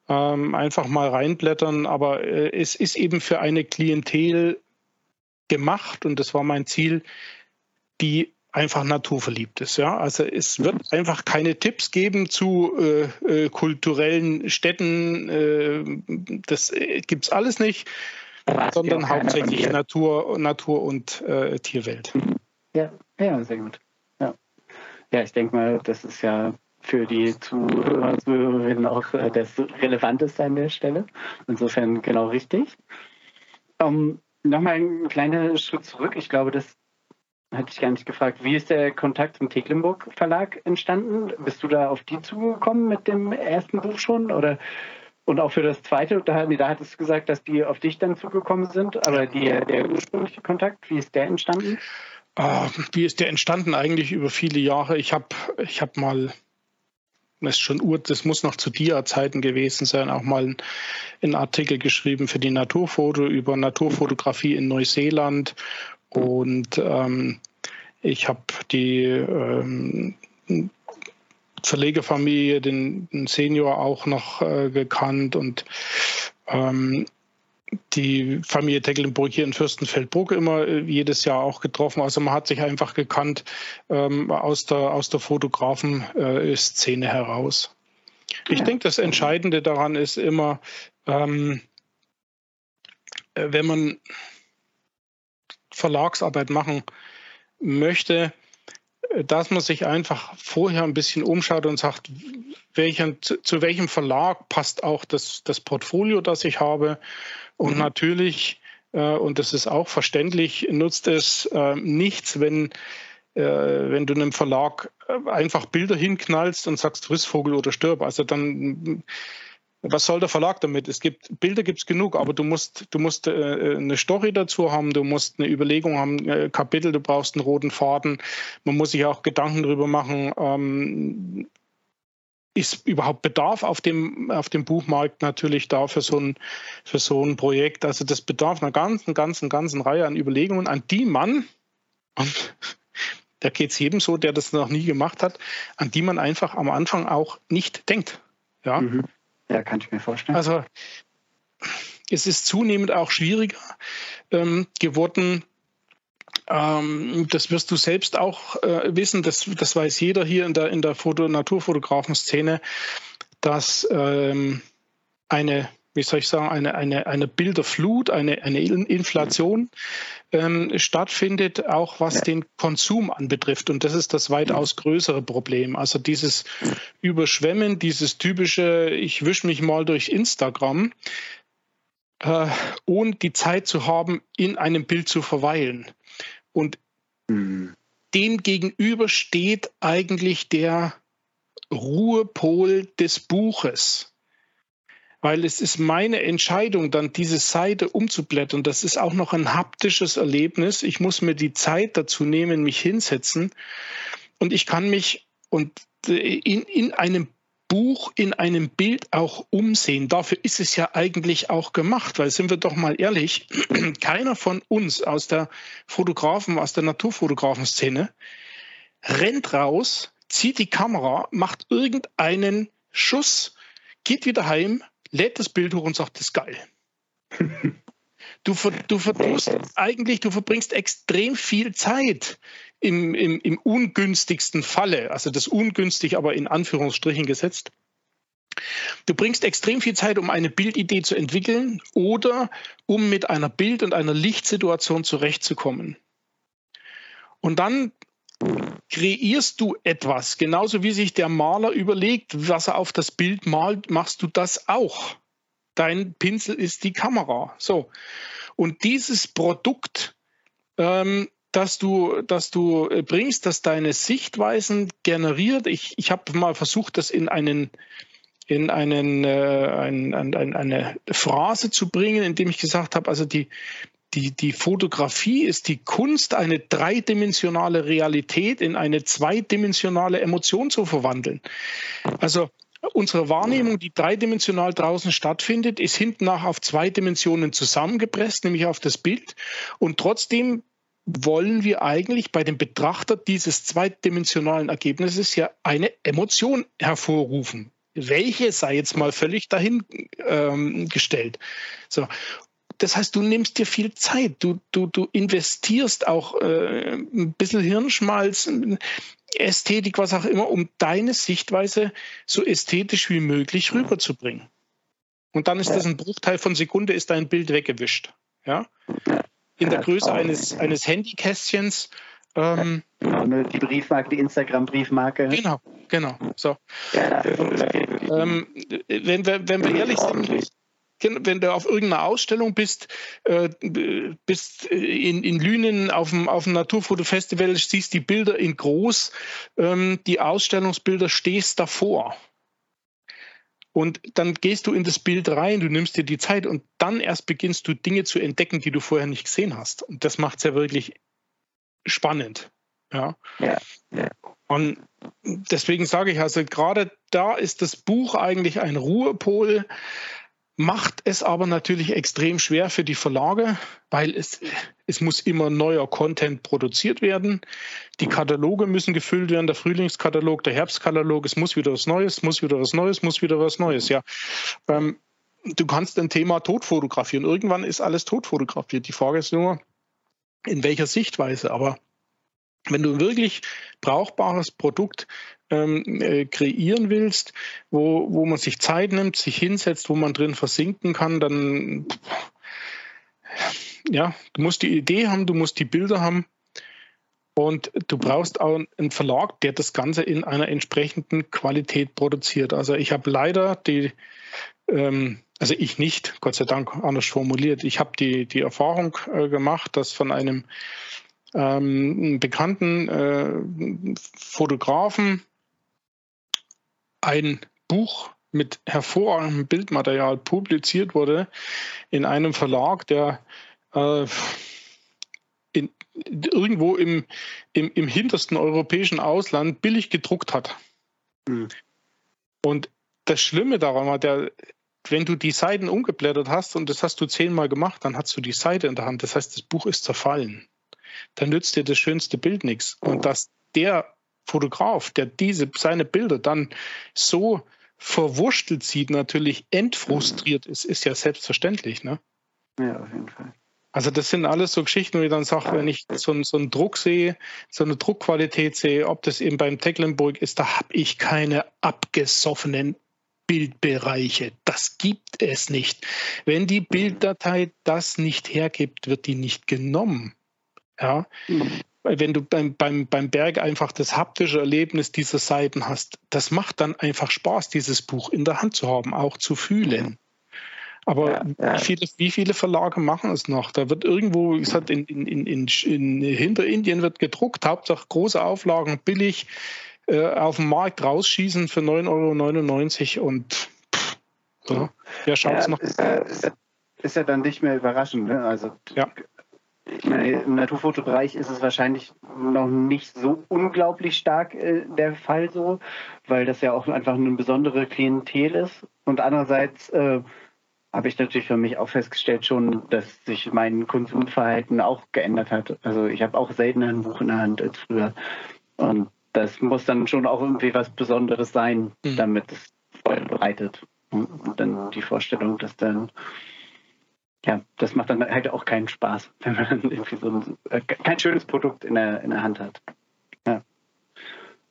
ähm, einfach mal reinblättern. Aber äh, es ist eben für eine Klientel gemacht und das war mein Ziel, die einfach naturverliebt ist. Ja? Also es wird einfach keine Tipps geben zu äh, äh, kulturellen Städten. Äh, das äh, gibt es alles nicht sondern hauptsächlich Natur, Natur und äh, Tierwelt. Ja, ja, sehr gut. Ja, ja ich denke mal, das ist ja für die Zuhörer, Zuhörerinnen auch äh, das Relevanteste an der Stelle. Insofern genau richtig. Um, Nochmal ein kleiner Schritt zurück. Ich glaube, das hatte ich gar nicht gefragt. Wie ist der Kontakt zum Tecklenburg Verlag entstanden? Bist du da auf die zugekommen mit dem ersten Buch schon? Oder und auch für das zweite, da, da hattest du gesagt, dass die auf dich dann zugekommen sind, aber die, der ursprüngliche Kontakt, wie ist der entstanden? Uh, wie ist der entstanden? Eigentlich über viele Jahre. Ich habe ich hab mal, das ist schon Ur, das muss noch zu DIA-Zeiten gewesen sein, auch mal einen Artikel geschrieben für die Naturfoto über Naturfotografie in Neuseeland. Und ähm, ich habe die ähm, Verlegefamilie, den, den Senior auch noch äh, gekannt und ähm, die Familie Tecklenburg hier in Fürstenfeldbruck immer äh, jedes Jahr auch getroffen. Also man hat sich einfach gekannt ähm, aus der, aus der Fotografen-Szene äh, heraus. Ich denke, das Entscheidende daran ist immer, ähm, äh, wenn man Verlagsarbeit machen möchte, dass man sich einfach vorher ein bisschen umschaut und sagt, welchen, zu welchem Verlag passt auch das, das Portfolio, das ich habe. Und mhm. natürlich, äh, und das ist auch verständlich, nutzt es äh, nichts, wenn, äh, wenn du einem Verlag äh, einfach Bilder hinknallst und sagst, friss Vogel oder stirb. Also dann was soll der Verlag damit? Es gibt Bilder gibt es genug, aber du musst du musst äh, eine Story dazu haben, du musst eine Überlegung haben, äh, Kapitel, du brauchst einen roten Faden. Man muss sich auch Gedanken darüber machen. Ähm, ist überhaupt Bedarf auf dem, auf dem Buchmarkt natürlich da für so, ein, für so ein Projekt? Also das bedarf einer ganzen, ganzen, ganzen Reihe an Überlegungen, an die man, und da geht es jedem so, der das noch nie gemacht hat, an die man einfach am Anfang auch nicht denkt. Ja. Mhm. Ja, kann ich mir vorstellen. Also es ist zunehmend auch schwieriger ähm, geworden. Ähm, das wirst du selbst auch äh, wissen, das, das weiß jeder hier in der, in der Foto Naturfotografen-Szene, dass ähm, eine wie soll ich sagen, eine, eine, eine Bilderflut, eine, eine Inflation ähm, stattfindet, auch was den Konsum anbetrifft. Und das ist das weitaus größere Problem. Also dieses Überschwemmen, dieses typische, ich wische mich mal durch Instagram, äh, ohne die Zeit zu haben, in einem Bild zu verweilen. Und mhm. dem gegenüber steht eigentlich der Ruhepol des Buches weil es ist meine Entscheidung, dann diese Seite umzublättern. Das ist auch noch ein haptisches Erlebnis. Ich muss mir die Zeit dazu nehmen, mich hinsetzen und ich kann mich und äh, in, in einem Buch, in einem Bild auch umsehen. Dafür ist es ja eigentlich auch gemacht, weil sind wir doch mal ehrlich, keiner von uns aus der Fotografen, aus der Naturfotografenszene rennt raus, zieht die Kamera, macht irgendeinen Schuss, geht wieder heim, lädt das Bild hoch und sagt, das ist geil. Du, du verdurst eigentlich, du verbringst extrem viel Zeit im, im, im ungünstigsten Falle, also das ungünstig, aber in Anführungsstrichen gesetzt. Du bringst extrem viel Zeit, um eine Bildidee zu entwickeln oder um mit einer Bild- und einer Lichtsituation zurechtzukommen. Und dann kreierst du etwas, genauso wie sich der Maler überlegt, was er auf das Bild malt, machst du das auch. Dein Pinsel ist die Kamera. So. Und dieses Produkt, ähm, das du, das du bringst, das deine Sichtweisen generiert. Ich, ich habe mal versucht, das in einen in einen, äh, ein, ein, eine Phrase zu bringen, indem ich gesagt habe, also die, die, die Fotografie ist die Kunst, eine dreidimensionale Realität in eine zweidimensionale Emotion zu verwandeln. Also unsere Wahrnehmung, die dreidimensional draußen stattfindet, ist hinten nach auf zwei Dimensionen zusammengepresst, nämlich auf das Bild. Und trotzdem wollen wir eigentlich bei dem Betrachter dieses zweidimensionalen Ergebnisses ja eine Emotion hervorrufen. Welche sei jetzt mal völlig dahingestellt. ähm, So das heißt, du nimmst dir viel Zeit, du, du, du investierst auch äh, ein bisschen Hirnschmalz, Ästhetik, was auch immer, um deine Sichtweise so ästhetisch wie möglich rüberzubringen. Und dann ist das ein Bruchteil von Sekunde, ist dein Bild weggewischt. Ja? In der Größe eines, eines Handykästchens. Ähm, die Briefmarke, die Instagram-Briefmarke. Genau, genau. So. Ähm, wenn, wir, wenn wir ehrlich sind, wenn du auf irgendeiner Ausstellung bist, äh, bist in, in Lünen auf dem, auf dem Naturfotofestival, siehst die Bilder in groß, ähm, die Ausstellungsbilder, stehst davor. Und dann gehst du in das Bild rein, du nimmst dir die Zeit und dann erst beginnst du Dinge zu entdecken, die du vorher nicht gesehen hast. Und das macht es ja wirklich spannend. Ja. ja. ja. Und deswegen sage ich also, gerade da ist das Buch eigentlich ein Ruhepol, macht es aber natürlich extrem schwer für die Verlage, weil es, es muss immer neuer Content produziert werden. Die Kataloge müssen gefüllt werden, der Frühlingskatalog, der Herbstkatalog, es muss wieder was Neues, muss wieder was Neues, muss wieder was Neues. Ja, ähm, du kannst ein Thema tot fotografieren. Irgendwann ist alles tot fotografiert. Die Frage ist nur, in welcher Sichtweise. Aber wenn du wirklich brauchbares Produkt ähm, äh, kreieren willst, wo, wo man sich Zeit nimmt, sich hinsetzt, wo man drin versinken kann, dann ja, du musst die Idee haben, du musst die Bilder haben und du brauchst auch einen Verlag, der das Ganze in einer entsprechenden Qualität produziert. Also ich habe leider die, ähm, also ich nicht, Gott sei Dank anders formuliert, ich habe die, die Erfahrung äh, gemacht, dass von einem ähm, bekannten äh, Fotografen ein Buch mit hervorragendem Bildmaterial publiziert wurde in einem Verlag, der äh, in, irgendwo im, im, im, hintersten europäischen Ausland billig gedruckt hat. Mhm. Und das Schlimme daran war, der, wenn du die Seiten umgeblättert hast und das hast du zehnmal gemacht, dann hast du die Seite in der Hand. Das heißt, das Buch ist zerfallen. Dann nützt dir das schönste Bild nichts. Und dass der Fotograf, der diese, seine Bilder dann so verwurstelt sieht, natürlich entfrustriert ist, ist ja selbstverständlich. Ne? Ja, auf jeden Fall. Also das sind alles so Geschichten, wo ich dann sage, wenn ich so, so einen Druck sehe, so eine Druckqualität sehe, ob das eben beim Tecklenburg ist, da habe ich keine abgesoffenen Bildbereiche. Das gibt es nicht. Wenn die Bilddatei das nicht hergibt, wird die nicht genommen. Ja. Mhm. Wenn du beim, beim, beim Berg einfach das haptische Erlebnis dieser Seiten hast, das macht dann einfach Spaß, dieses Buch in der Hand zu haben, auch zu fühlen. Aber ja, ja. Wie, viele, wie, viele, Verlage machen es noch? Da wird irgendwo, wie gesagt, in, in, in, in Hinterindien wird gedruckt, Hauptsache große Auflagen, billig äh, auf dem Markt rausschießen für 9,99 Euro und pff, ja, wer schaut es noch? Ist ja, ist, ja, dann nicht mehr überraschend. Ne? Also meine, im Naturfotobereich ist es wahrscheinlich noch nicht so unglaublich stark äh, der Fall so, weil das ja auch einfach eine besondere Klientel ist. Und andererseits äh, habe ich natürlich für mich auch festgestellt schon, dass sich mein Konsumverhalten auch geändert hat. Also ich habe auch seltener ein Buch in der Hand als früher. Und das muss dann schon auch irgendwie was Besonderes sein, mhm. damit es voll bereitet. Und dann die Vorstellung, dass dann, ja, das macht dann halt auch keinen Spaß, wenn man irgendwie so ein, äh, kein schönes Produkt in der, in der Hand hat. Ja.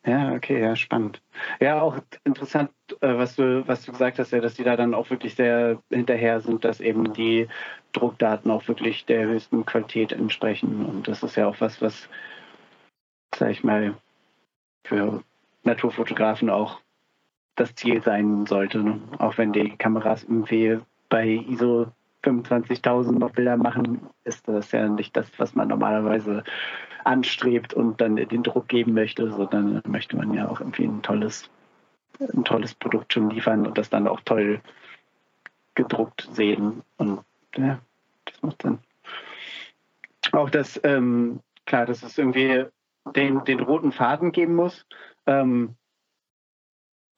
Ja, okay, ja, spannend. Ja, auch interessant, äh, was du, was du gesagt hast, ja, dass die da dann auch wirklich sehr hinterher sind, dass eben die Druckdaten auch wirklich der höchsten Qualität entsprechen. Und das ist ja auch was, was, sag ich mal, für Naturfotografen auch das Ziel sein sollte. Ne? Auch wenn die Kameras irgendwie bei ISO 25.000 noch Bilder machen, ist das ja nicht das, was man normalerweise anstrebt und dann den Druck geben möchte, sondern möchte man ja auch irgendwie ein tolles, ein tolles Produkt schon liefern und das dann auch toll gedruckt sehen. Und ja, das macht Sinn. Auch das, ähm, klar, dass es irgendwie den, den roten Faden geben muss. Ähm,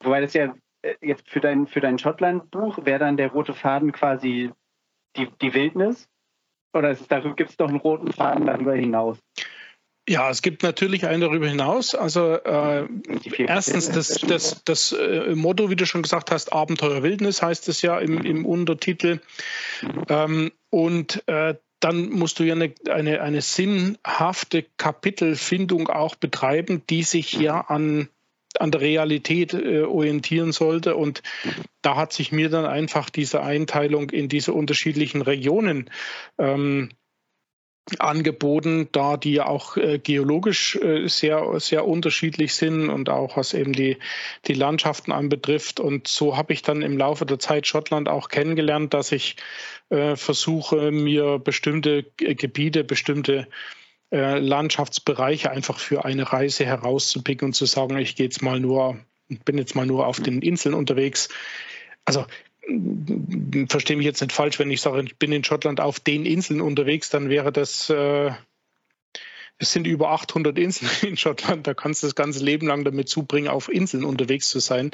wobei das ja äh, jetzt für dein, für dein Schottland-Buch wäre dann der rote Faden quasi die, die Wildnis? Oder gibt es doch einen roten Faden darüber hinaus? Ja, es gibt natürlich einen darüber hinaus. Also äh, erstens das, das, das äh, Motto, wie du schon gesagt hast, Abenteuer Wildnis heißt es ja im, im Untertitel. Ähm, und äh, dann musst du ja eine, eine, eine sinnhafte Kapitelfindung auch betreiben, die sich ja an an der Realität äh, orientieren sollte. Und da hat sich mir dann einfach diese Einteilung in diese unterschiedlichen Regionen ähm, angeboten, da die ja auch äh, geologisch äh, sehr, sehr unterschiedlich sind und auch was eben die, die Landschaften anbetrifft. Und so habe ich dann im Laufe der Zeit Schottland auch kennengelernt, dass ich äh, versuche, mir bestimmte Gebiete, bestimmte äh, Landschaftsbereiche einfach für eine Reise herauszupicken und zu sagen, ich gehe jetzt mal nur, bin jetzt mal nur auf den Inseln unterwegs. Also verstehe mich jetzt nicht falsch, wenn ich sage, ich bin in Schottland auf den Inseln unterwegs, dann wäre das äh, es sind über 800 Inseln in Schottland. Da kannst du das ganze Leben lang damit zubringen, auf Inseln unterwegs zu sein.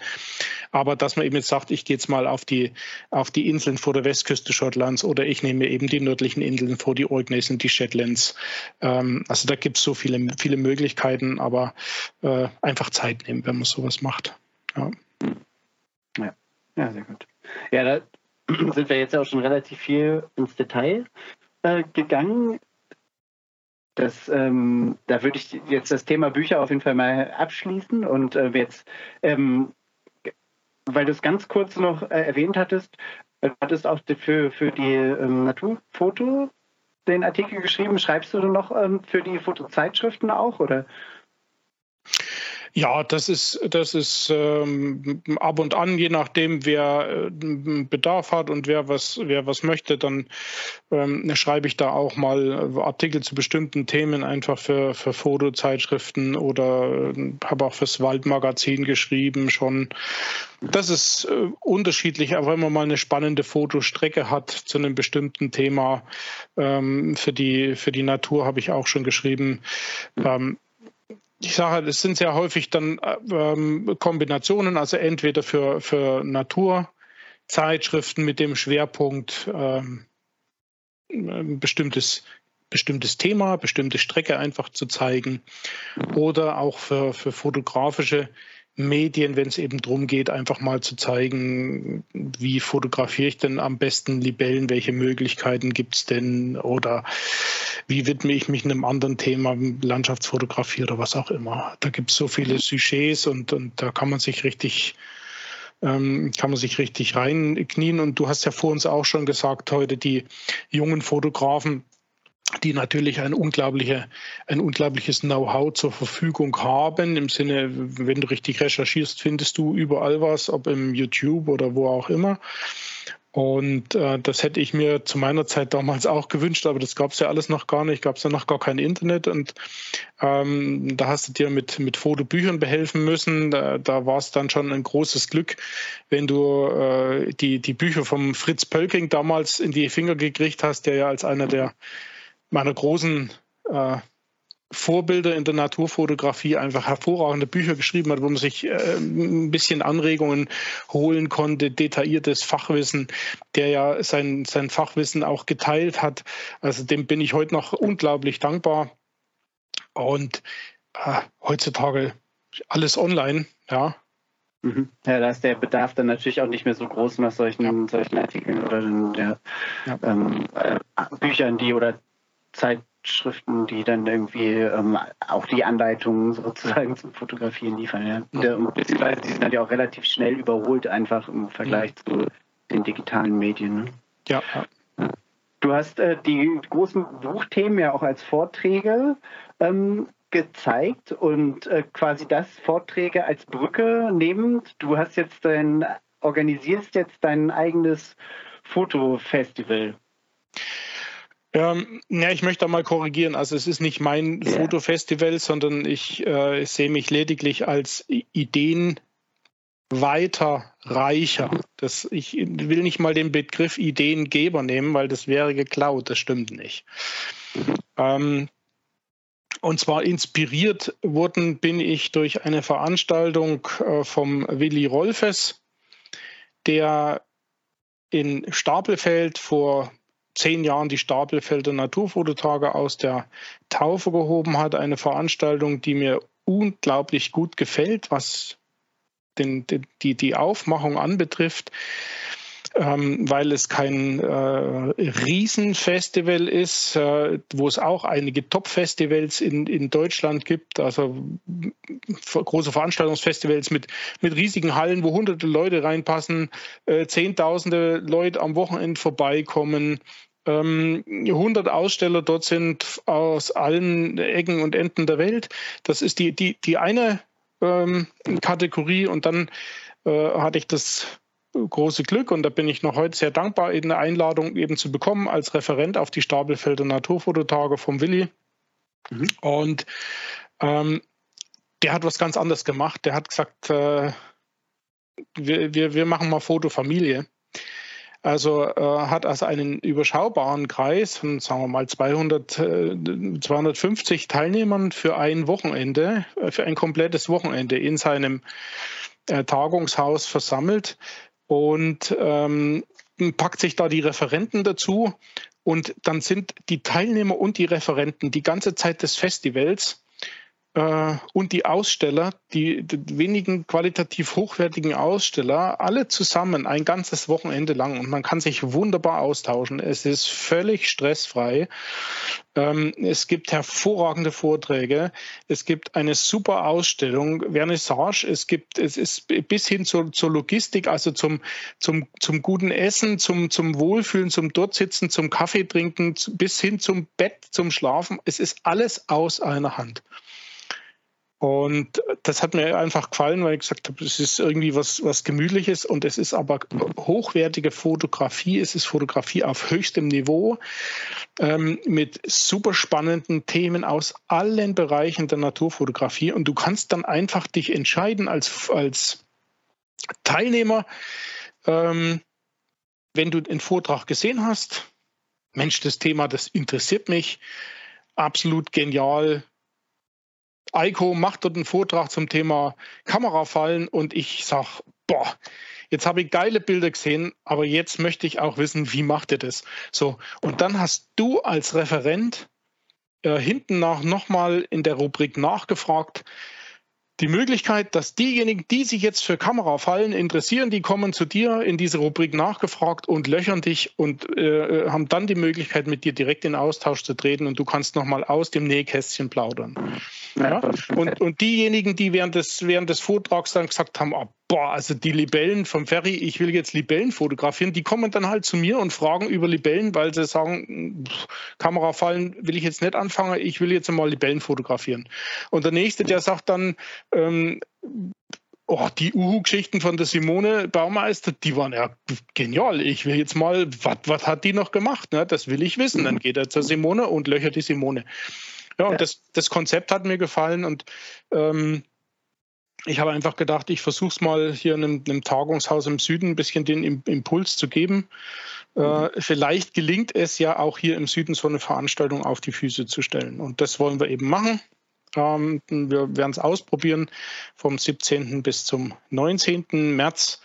Aber dass man eben jetzt sagt, ich gehe jetzt mal auf die, auf die Inseln vor der Westküste Schottlands oder ich nehme eben die nördlichen Inseln vor die Orkneys und die Shetlands. Ähm, also da gibt es so viele, viele Möglichkeiten, aber äh, einfach Zeit nehmen, wenn man sowas macht. Ja. ja. Ja, sehr gut. Ja, da sind wir jetzt auch schon relativ viel ins Detail äh, gegangen. Das, ähm, da würde ich jetzt das Thema Bücher auf jeden Fall mal abschließen und äh, jetzt, ähm, weil du es ganz kurz noch äh, erwähnt hattest, du hattest auch für, für die ähm, Naturfoto den Artikel geschrieben. Schreibst du noch ähm, für die Fotozeitschriften auch oder? Ja, das ist, das ist ähm, ab und an, je nachdem, wer äh, Bedarf hat und wer was, wer was möchte, dann ähm, schreibe ich da auch mal Artikel zu bestimmten Themen einfach für, für Fotozeitschriften oder äh, habe auch fürs Waldmagazin geschrieben schon. Das ist äh, unterschiedlich, aber wenn man mal eine spannende Fotostrecke hat zu einem bestimmten Thema, ähm, für, die, für die Natur habe ich auch schon geschrieben. Ähm, ich sage, es sind sehr häufig dann ähm, Kombinationen, also entweder für, für Naturzeitschriften mit dem Schwerpunkt ähm, bestimmtes, bestimmtes Thema, bestimmte Strecke einfach zu zeigen oder auch für, für fotografische Medien, wenn es eben darum geht, einfach mal zu zeigen, wie fotografiere ich denn am besten Libellen, welche Möglichkeiten gibt es denn oder wie widme ich mich einem anderen Thema, Landschaftsfotografie oder was auch immer. Da gibt es so viele Sujets und, und da kann man sich richtig ähm, kann man sich richtig reinknien. Und du hast ja vor uns auch schon gesagt, heute die jungen Fotografen, die natürlich ein, unglaubliche, ein unglaubliches Know-how zur Verfügung haben. Im Sinne, wenn du richtig recherchierst, findest du überall was, ob im YouTube oder wo auch immer. Und äh, das hätte ich mir zu meiner Zeit damals auch gewünscht, aber das gab es ja alles noch gar nicht, gab es ja noch gar kein Internet und ähm, da hast du dir mit, mit Fotobüchern behelfen müssen. Da, da war es dann schon ein großes Glück, wenn du äh, die, die Bücher vom Fritz Pölking damals in die Finger gekriegt hast, der ja als einer der meiner großen äh, Vorbilder in der Naturfotografie einfach hervorragende Bücher geschrieben hat, wo man sich äh, ein bisschen Anregungen holen konnte, detailliertes Fachwissen, der ja sein, sein Fachwissen auch geteilt hat. Also dem bin ich heute noch unglaublich dankbar. Und äh, heutzutage alles online, ja. Mhm. Ja, da ist der Bedarf dann natürlich auch nicht mehr so groß nach solchen, ja. solchen Artikeln oder ja, ja. Ähm, äh, Büchern, die oder Zeitschriften, die dann irgendwie ähm, auch die Anleitungen sozusagen zum Fotografieren liefern. Ja. Mhm. Beziehungsweise die sind dann ja auch relativ schnell überholt, einfach im Vergleich mhm. zu den digitalen Medien. Ne? Ja. Du hast äh, die großen Buchthemen ja auch als Vorträge ähm, gezeigt und äh, quasi das Vorträge als Brücke nehmend. Du hast jetzt dein, organisierst jetzt dein eigenes Fotofestival. Ähm, ja, ich möchte da mal korrigieren. Also es ist nicht mein yeah. Fotofestival, sondern ich, äh, sehe mich lediglich als Ideen weiter reicher. Das, ich will nicht mal den Begriff Ideengeber nehmen, weil das wäre geklaut. Das stimmt nicht. Ähm, und zwar inspiriert worden bin ich durch eine Veranstaltung äh, vom Willi Rolfes, der in Stapelfeld vor zehn Jahren die Stapelfelder Naturfototage aus der Taufe gehoben hat. Eine Veranstaltung, die mir unglaublich gut gefällt, was den, die, die Aufmachung anbetrifft ähm, weil es kein äh, Riesenfestival ist, äh, wo es auch einige Top-Festivals in, in Deutschland gibt, also große Veranstaltungsfestivals mit, mit riesigen Hallen, wo hunderte Leute reinpassen, äh, zehntausende Leute am Wochenende vorbeikommen, 100 ähm, Aussteller dort sind aus allen Ecken und Enden der Welt. Das ist die, die, die eine ähm, Kategorie und dann äh, hatte ich das große Glück und da bin ich noch heute sehr dankbar, eine Einladung eben zu bekommen als Referent auf die Stapelfelder Naturfototage vom Willi. Mhm. Und ähm, der hat was ganz anderes gemacht. Der hat gesagt, äh, wir, wir, wir machen mal Fotofamilie. Also äh, hat also einen überschaubaren Kreis von, sagen wir mal, 200, äh, 250 Teilnehmern für ein Wochenende, äh, für ein komplettes Wochenende in seinem äh, Tagungshaus versammelt und ähm, packt sich da die Referenten dazu und dann sind die Teilnehmer und die Referenten die ganze Zeit des Festivals und die Aussteller, die, die, wenigen qualitativ hochwertigen Aussteller, alle zusammen ein ganzes Wochenende lang und man kann sich wunderbar austauschen. Es ist völlig stressfrei. Ähm, es gibt hervorragende Vorträge. Es gibt eine super Ausstellung, Vernissage. Es gibt, es ist bis hin zur, zur Logistik, also zum, zum, zum guten Essen, zum, zum Wohlfühlen, zum Dortsitzen, zum Kaffee trinken, bis hin zum Bett, zum Schlafen. Es ist alles aus einer Hand. Und das hat mir einfach gefallen, weil ich gesagt habe, es ist irgendwie was, was Gemütliches und es ist aber hochwertige Fotografie. Es ist Fotografie auf höchstem Niveau ähm, mit super spannenden Themen aus allen Bereichen der Naturfotografie. Und du kannst dann einfach dich entscheiden als, als Teilnehmer, ähm, wenn du den Vortrag gesehen hast, Mensch, das Thema, das interessiert mich, absolut genial, Eiko macht dort einen Vortrag zum Thema Kamerafallen und ich sage, boah, jetzt habe ich geile Bilder gesehen, aber jetzt möchte ich auch wissen, wie macht ihr das? So, und dann hast du als Referent äh, hinten nach nochmal in der Rubrik nachgefragt, die Möglichkeit, dass diejenigen, die sich jetzt für Kamerafallen interessieren, die kommen zu dir in diese Rubrik nachgefragt und löchern dich und äh, haben dann die Möglichkeit, mit dir direkt in Austausch zu treten und du kannst nochmal aus dem Nähkästchen plaudern. Ja? Und, und diejenigen, die während des, während des Vortrags dann gesagt haben, oh, boah, also die Libellen vom Ferry, ich will jetzt Libellen fotografieren, die kommen dann halt zu mir und fragen über Libellen, weil sie sagen, Kamera fallen will ich jetzt nicht anfangen, ich will jetzt mal Libellen fotografieren. Und der nächste, der sagt dann, ähm, Oh, die Uhu-Geschichten von der Simone Baumeister, die waren ja genial. Ich will jetzt mal, was hat die noch gemacht? Ne? Das will ich wissen. Dann geht er zur Simone und löchert die Simone. Ja, und. Das, das Konzept hat mir gefallen und ähm, ich habe einfach gedacht, ich versuche es mal hier in einem, einem, Tagungshaus im Süden ein bisschen den Impuls zu geben. Äh, mhm. vielleicht gelingt es ja auch hier im Süden so eine Veranstaltung auf die Füße zu stellen. Und das wollen wir eben machen. Ähm, wir werden es ausprobieren vom 17. bis zum 19. März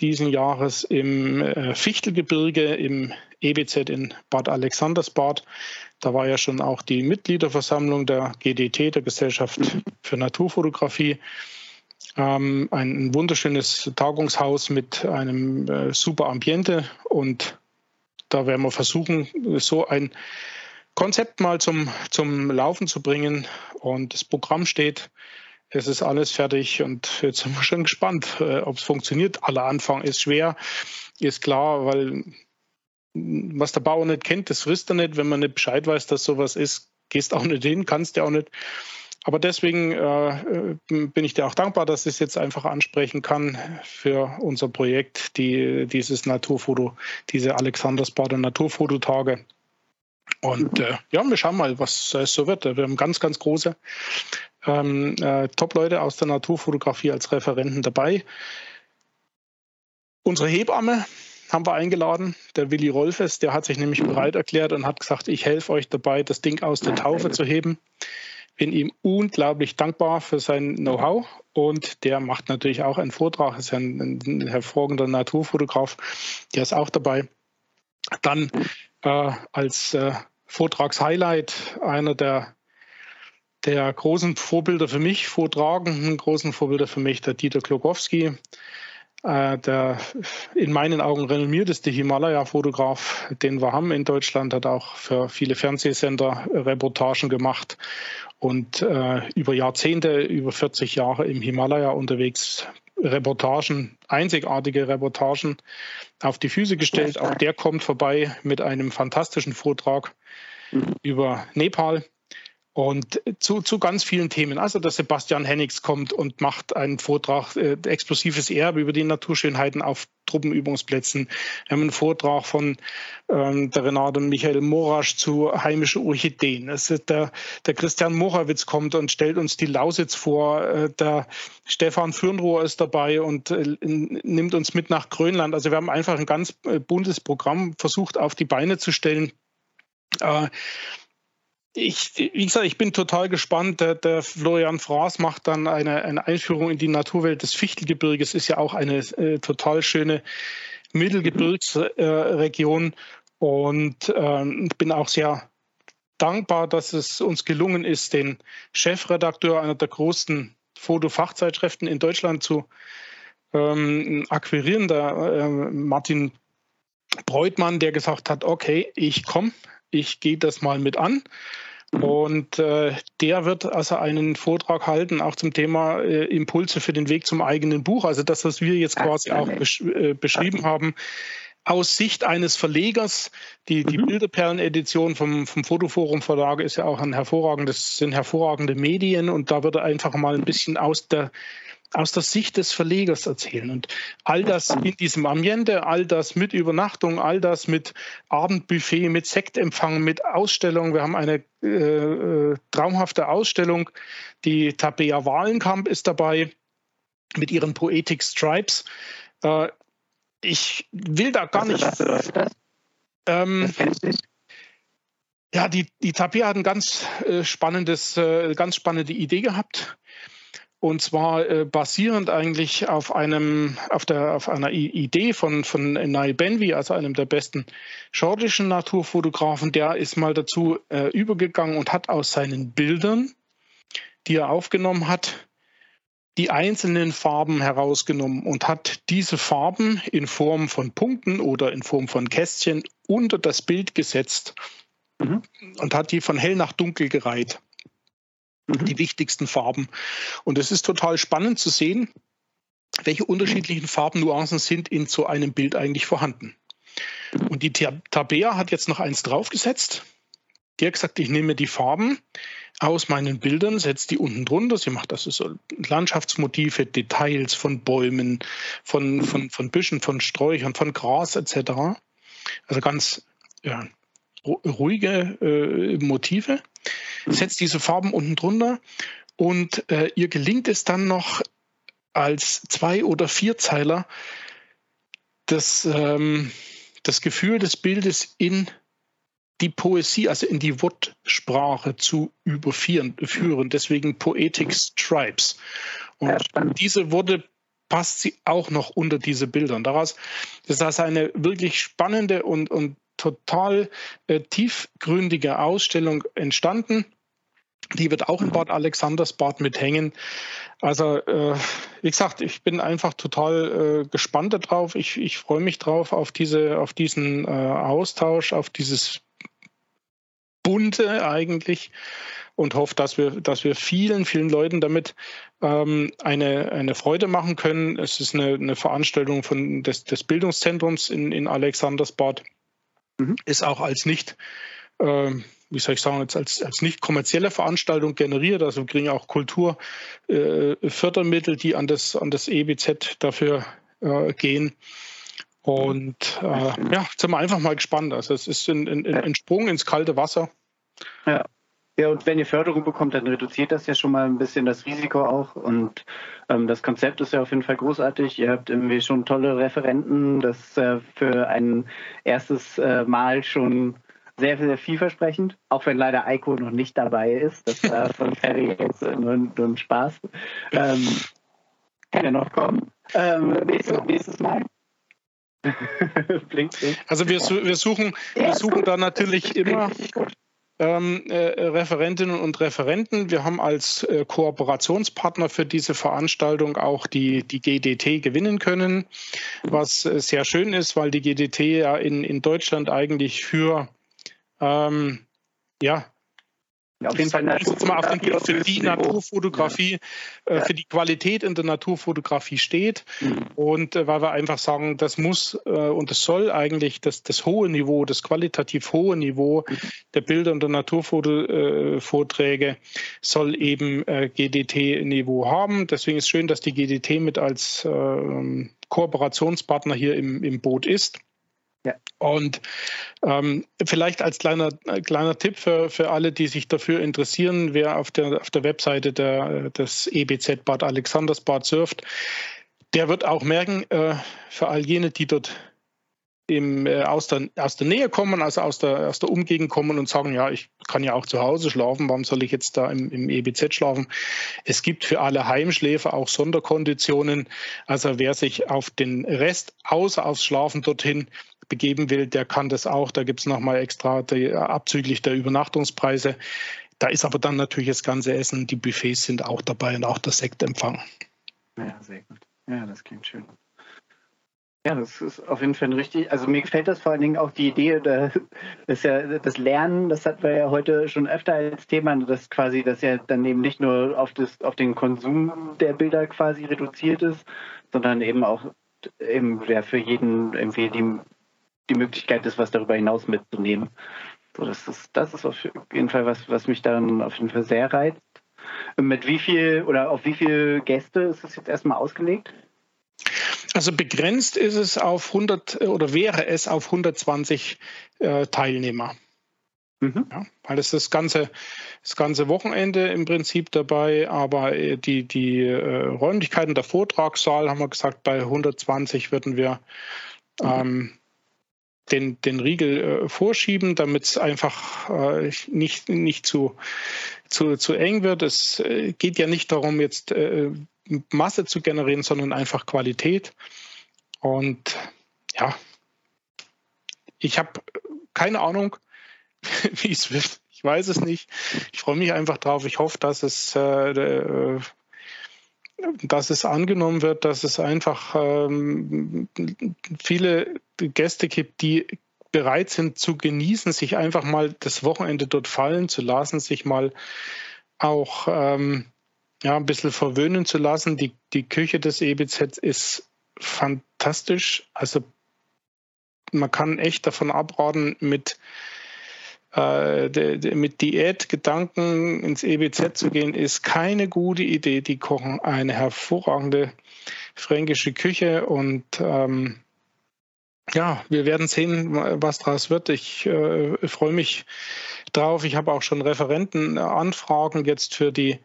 diesen Jahres im äh, Fichtelgebirge im EBZ in Bad Alexandersbad. Da war ja schon auch die Mitgliederversammlung der GDT, der Gesellschaft für Naturfotografie. Ähm, ein wunderschönes Tagungshaus mit einem äh, super Ambiente und da werden wir versuchen, so ein Konzept mal zum, zum Laufen zu bringen. Und das Programm steht, es ist alles fertig und jetzt sind wir schon gespannt, äh, ob es funktioniert. Aller Anfang ist schwer, ist klar, weil was der Bauer nicht kennt, das frisst er nicht. Wenn man nicht Bescheid weiß, dass sowas ist, gehst auch nicht hin, kannst ja auch nicht. Aber deswegen äh, bin ich dir auch dankbar, dass ich es jetzt einfach ansprechen kann für unser Projekt, die, dieses Naturfoto, diese Alexandersbader Naturfototage. Und äh, ja, wir schauen mal, was es so wird. Wir haben ganz, ganz große ähm, äh, Top-Leute aus der Naturfotografie als Referenten dabei. Unsere Hebamme haben wir eingeladen, der Willi Rolfes, der hat sich nämlich bereit erklärt und hat gesagt, ich helfe euch dabei, das Ding aus der Taufe zu heben. Bin ihm unglaublich dankbar für sein Know-how. Und der macht natürlich auch einen Vortrag, ist ein, ein hervorragender Naturfotograf, der ist auch dabei. Dann äh, als äh, Vortragshighlight einer der, der großen Vorbilder für mich, vortragenden großen Vorbilder für mich, der Dieter Klogowski, äh, der in meinen Augen renommierteste Himalaya-Fotograf, den wir haben in Deutschland, hat auch für viele Fernsehsender Reportagen gemacht und äh, über Jahrzehnte, über 40 Jahre im Himalaya unterwegs Reportagen, einzigartige Reportagen auf die Füße gestellt. Auch der kommt vorbei mit einem fantastischen Vortrag mhm. über Nepal und zu, zu ganz vielen Themen. Also der Sebastian Hennigs kommt und macht einen Vortrag, äh, explosives Erbe über die Naturschönheiten auf Truppenübungsplätzen. Wir haben einen Vortrag von ähm, der Renate und Michael Morasch zu heimischen Orchideen. Ist der, der Christian Morawitz kommt und stellt uns die Lausitz vor. Äh, der Stefan Fürnrohr ist dabei und äh, nimmt uns mit nach Grönland. Also wir haben einfach ein ganz äh, buntes Programm versucht auf die Beine zu stellen. Äh, ich, wie gesagt, ich bin total gespannt. Der, der Florian Fraß macht dann eine, eine, Einführung in die Naturwelt des Fichtelgebirges. Ist ja auch eine äh, total schöne Mittelgebirgsregion. Äh, und ähm, bin auch sehr dankbar, dass es uns gelungen ist, den Chefredakteur einer der größten Fotofachzeitschriften in Deutschland zu ähm, akquirieren, der äh, Martin Breutmann, der gesagt hat, okay, ich komme, ich gehe das mal mit an. Und äh, der wird also einen Vortrag halten, auch zum Thema äh, Impulse für den Weg zum eigenen Buch. Also das, was wir jetzt quasi auch besch äh, beschrieben haben, aus Sicht eines Verlegers. Die, die mhm. Bilderperlen-Edition vom, vom Fotoforum Verlag ist ja auch ein hervorragendes, sind hervorragende Medien und da wird er einfach mal ein bisschen aus der aus der Sicht des Verlegers erzählen. Und all das in diesem Ambiente, all das mit Übernachtung, all das mit Abendbuffet, mit Sektempfang, mit Ausstellung. Wir haben eine äh, äh, traumhafte Ausstellung. Die Tabea Wahlenkamp ist dabei mit ihren Poetic Stripes. Äh, ich will da gar nicht. Ähm, ja, die, die Tabea hat ein ganz äh, spannendes, äh, ganz spannende Idee gehabt. Und zwar äh, basierend eigentlich auf einem, auf der, auf einer Idee von, von Niall Benvey, also einem der besten schotischen Naturfotografen, der ist mal dazu äh, übergegangen und hat aus seinen Bildern, die er aufgenommen hat, die einzelnen Farben herausgenommen und hat diese Farben in Form von Punkten oder in Form von Kästchen unter das Bild gesetzt mhm. und hat die von hell nach dunkel gereiht mhm. die wichtigsten Farben. Und es ist total spannend zu sehen, welche unterschiedlichen Farbnuancen sind in so einem Bild eigentlich vorhanden. Und die Tabea hat jetzt noch eins draufgesetzt. Die hat gesagt, ich nehme die Farben aus meinen Bildern, setze die unten drunter. Sie macht also so Landschaftsmotive, Details von Bäumen, von, von, von Büschen, von Sträuchern, von Gras etc. Also ganz ja, ruhige äh, Motive. Setzt diese Farben unten drunter und äh, ihr gelingt es dann noch als Zwei- oder Vierzeiler das, ähm, das Gefühl des Bildes in die Poesie, also in die Wortsprache zu überführen. Deswegen Poetic Stripes. Und diese Worte passt sie auch noch unter diese Bilder. Und daraus ist das eine wirklich spannende und, und total äh, tiefgründige Ausstellung entstanden. Die wird auch in Bad Alexandersbad mithängen. Also, äh, wie gesagt, ich bin einfach total äh, gespannt darauf. Ich, ich freue mich drauf auf, diese, auf diesen äh, Austausch, auf dieses Bunte eigentlich und hoffe, dass wir, dass wir vielen, vielen Leuten damit ähm, eine, eine Freude machen können. Es ist eine, eine Veranstaltung von, des, des Bildungszentrums in, in Alexandersbad. Mhm. Ist auch als nicht ähm, wie soll ich sagen, jetzt als, als nicht kommerzielle Veranstaltung generiert. Also wir kriegen auch Kulturfördermittel, äh, die an das, an das EBZ dafür äh, gehen. Und äh, ja, sind wir einfach mal gespannt. Also es ist ein, ein, ein Sprung ins kalte Wasser. Ja. Ja, und wenn ihr Förderung bekommt, dann reduziert das ja schon mal ein bisschen das Risiko auch. Und ähm, das Konzept ist ja auf jeden Fall großartig. Ihr habt irgendwie schon tolle Referenten, das äh, für ein erstes äh, Mal schon sehr, sehr vielversprechend, auch wenn leider Eiko noch nicht dabei ist. Das war von Ferry jetzt nur, nur ein Spaß. Ähm, kann ja noch kommen. Ähm, nächstes, nächstes Mal. blinkt, blinkt. Also wir, wir, suchen, wir suchen da natürlich immer ähm, äh, Referentinnen und Referenten. Wir haben als äh, Kooperationspartner für diese Veranstaltung auch die, die GDT gewinnen können, was äh, sehr schön ist, weil die GDT ja in, in Deutschland eigentlich für ähm, ja, auf jeden Fall jetzt mal auf den, für die Naturfotografie, ja. äh, für die Qualität in der Naturfotografie steht. Mhm. Und äh, weil wir einfach sagen, das muss äh, und es soll eigentlich das, das hohe Niveau, das qualitativ hohe Niveau mhm. der Bilder und der Naturvorträge äh, soll eben äh, GDT-Niveau haben. Deswegen ist es schön, dass die GDT mit als ähm, Kooperationspartner hier im, im Boot ist. Ja. Und ähm, vielleicht als kleiner, kleiner Tipp für, für alle, die sich dafür interessieren, wer auf der, auf der Webseite der, des EBZ Bad Alexandersbad surft, der wird auch merken, äh, für all jene, die dort im, äh, aus, der, aus der Nähe kommen, also aus der, aus der Umgegend kommen und sagen, ja, ich kann ja auch zu Hause schlafen, warum soll ich jetzt da im, im EBZ schlafen? Es gibt für alle Heimschläfer auch Sonderkonditionen. Also wer sich auf den Rest außer aufs Schlafen dorthin begeben will, der kann das auch. Da gibt es nochmal extra die, abzüglich der Übernachtungspreise. Da ist aber dann natürlich das ganze Essen, die Buffets sind auch dabei und auch der Sektempfang. Ja, sehr gut. Ja, das klingt schön. Ja, das ist auf jeden Fall richtig. Also mir gefällt das vor allen Dingen auch die Idee, das ja das Lernen, das hatten wir ja heute schon öfter als Thema, dass quasi das ja dann eben nicht nur auf das auf den Konsum der Bilder quasi reduziert ist, sondern eben auch eben ja für jeden irgendwie die die Möglichkeit ist, was darüber hinaus mitzunehmen. So, das ist, das ist auf jeden Fall was, was mich dann auf jeden Fall sehr reizt. Mit wie viel oder auf wie viele Gäste ist das jetzt erstmal ausgelegt? Also begrenzt ist es auf 100 oder wäre es auf 120 äh, Teilnehmer. Mhm. Ja, weil es das ganze, das ganze Wochenende im Prinzip dabei, aber äh, die, die äh, Räumlichkeiten, der Vortragssaal, haben wir gesagt, bei 120 würden wir ähm, den, den Riegel äh, vorschieben, damit es einfach äh, nicht, nicht zu, zu, zu eng wird. Es äh, geht ja nicht darum, jetzt äh, Masse zu generieren, sondern einfach Qualität. Und ja, ich habe keine Ahnung, wie es wird. Ich weiß es nicht. Ich freue mich einfach drauf. Ich hoffe, dass es äh, äh, dass es angenommen wird, dass es einfach ähm, viele Gäste gibt, die bereit sind zu genießen, sich einfach mal das Wochenende dort fallen zu lassen, sich mal auch ähm, ja, ein bisschen verwöhnen zu lassen. Die, die Küche des EBZ ist fantastisch. Also man kann echt davon abraten, mit, äh, mit Diätgedanken ins EBZ zu gehen, ist keine gute Idee. Die kochen eine hervorragende fränkische Küche und ähm, ja, wir werden sehen, was daraus wird. Ich äh, freue mich drauf. Ich habe auch schon Referentenanfragen jetzt für die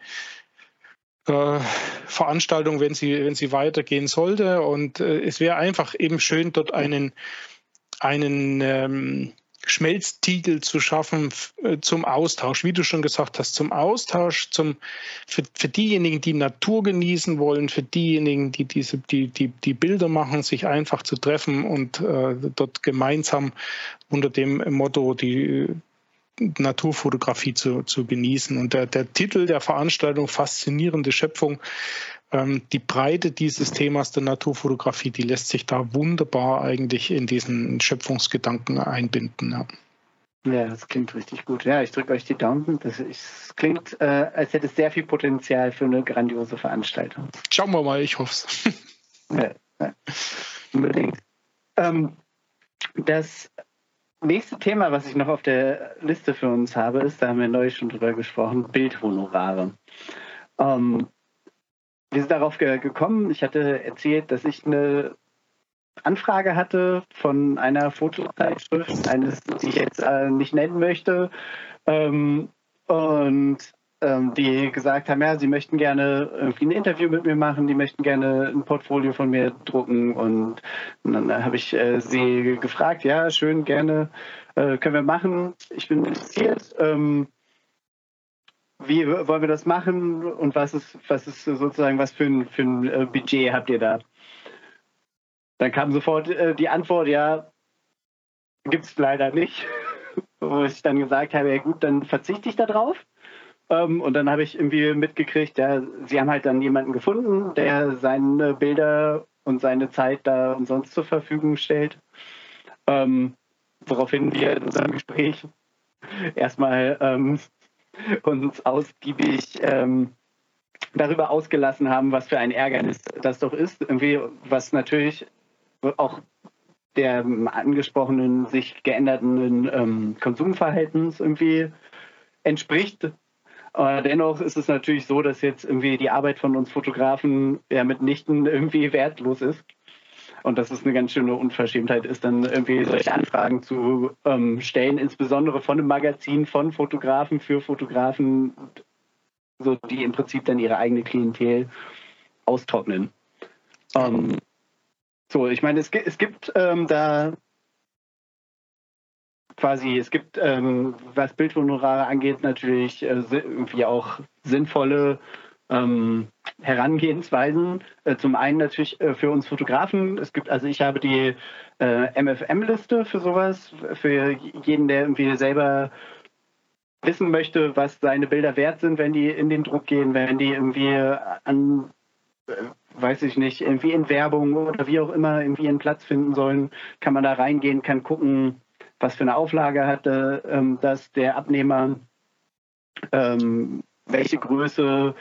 äh, Veranstaltung, wenn sie, wenn sie weitergehen sollte. Und äh, es wäre einfach eben schön, dort einen, einen ähm, Schmelztiegel zu schaffen äh, zum Austausch, wie du schon gesagt hast, zum Austausch, zum, für, für diejenigen, die Natur genießen wollen, für diejenigen, die diese, die, die, die Bilder machen, sich einfach zu treffen und äh, dort gemeinsam unter dem Motto die Naturfotografie zu, zu genießen. Und der, der Titel der Veranstaltung, Faszinierende Schöpfung, die Breite dieses Themas der Naturfotografie, die lässt sich da wunderbar eigentlich in diesen Schöpfungsgedanken einbinden. Ja. Ja, das klingt richtig gut. Ja, ich drücke euch die Daumen. Das, das klingt, äh, als hätte es sehr viel Potenzial für eine grandiose Veranstaltung. Schauen wir mal, ich hoffe es. ja, ja, unbedingt. Ähm, das nächste Thema, was ich noch auf der Liste für uns habe, ist, da haben wir neulich schon drüber gesprochen, Bildhonorare. Ähm, wir sind darauf ge gekommen. Ich hatte erzählt, dass ich eine Anfrage hatte von einer Fotozeitschrift, eines, die ich jetzt äh, nicht nennen möchte, ähm, und ähm, die gesagt haben, ja, sie möchten gerne irgendwie ein Interview mit mir machen, die möchten gerne ein Portfolio von mir drucken und, dann habe ich äh, sie gefragt, ja, schön, gerne, äh, können wir machen, ich bin interessiert. Ähm, wie wollen wir das machen und was ist, was ist sozusagen, was für ein, für ein äh, Budget habt ihr da? Dann kam sofort äh, die Antwort, ja, gibt es leider nicht. Wo ich dann gesagt habe, ja gut, dann verzichte ich da drauf. Ähm, und dann habe ich irgendwie mitgekriegt, ja, sie haben halt dann jemanden gefunden, der seine Bilder und seine Zeit da umsonst zur Verfügung stellt. Ähm, woraufhin wir in unserem Gespräch erstmal ähm, uns ausgiebig ähm, darüber ausgelassen haben, was für ein Ärgernis das doch ist. Irgendwie, was natürlich auch der angesprochenen, sich geänderten ähm, Konsumverhältnis irgendwie entspricht. Aber dennoch ist es natürlich so, dass jetzt irgendwie die Arbeit von uns Fotografen ja mitnichten irgendwie wertlos ist. Und dass es eine ganz schöne Unverschämtheit ist, dann irgendwie solche Anfragen zu ähm, stellen, insbesondere von einem Magazin, von Fotografen für Fotografen, so die im Prinzip dann ihre eigene Klientel austrocknen. Ähm, so, ich meine, es, es gibt ähm, da quasi, es gibt, ähm, was Bildhonorare angeht, natürlich äh, irgendwie auch sinnvolle ähm, Herangehensweisen. Äh, zum einen natürlich äh, für uns Fotografen. Es gibt, also ich habe die äh, MFM-Liste für sowas, für jeden, der irgendwie selber wissen möchte, was seine Bilder wert sind, wenn die in den Druck gehen, wenn die irgendwie an, äh, weiß ich nicht, irgendwie in Werbung oder wie auch immer irgendwie einen Platz finden sollen, kann man da reingehen, kann gucken, was für eine Auflage hatte ähm, das der Abnehmer, ähm, welche Größe,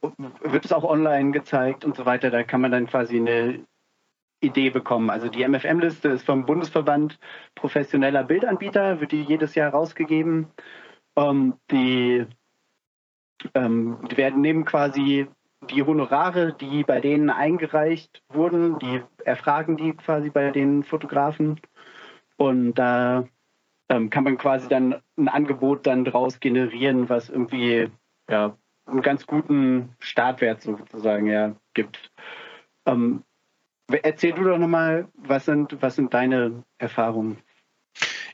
wird es auch online gezeigt und so weiter. Da kann man dann quasi eine Idee bekommen. Also die MFM-Liste ist vom Bundesverband professioneller Bildanbieter, wird die jedes Jahr rausgegeben. Ähm, die, ähm, werden nehmen quasi die Honorare, die bei denen eingereicht wurden, die erfragen die quasi bei den Fotografen. Und da ähm, kann man quasi dann ein Angebot dann draus generieren, was irgendwie ja, einen ganz guten Startwert sozusagen ja, gibt. Ähm, erzähl du doch nochmal, was sind, was sind deine Erfahrungen?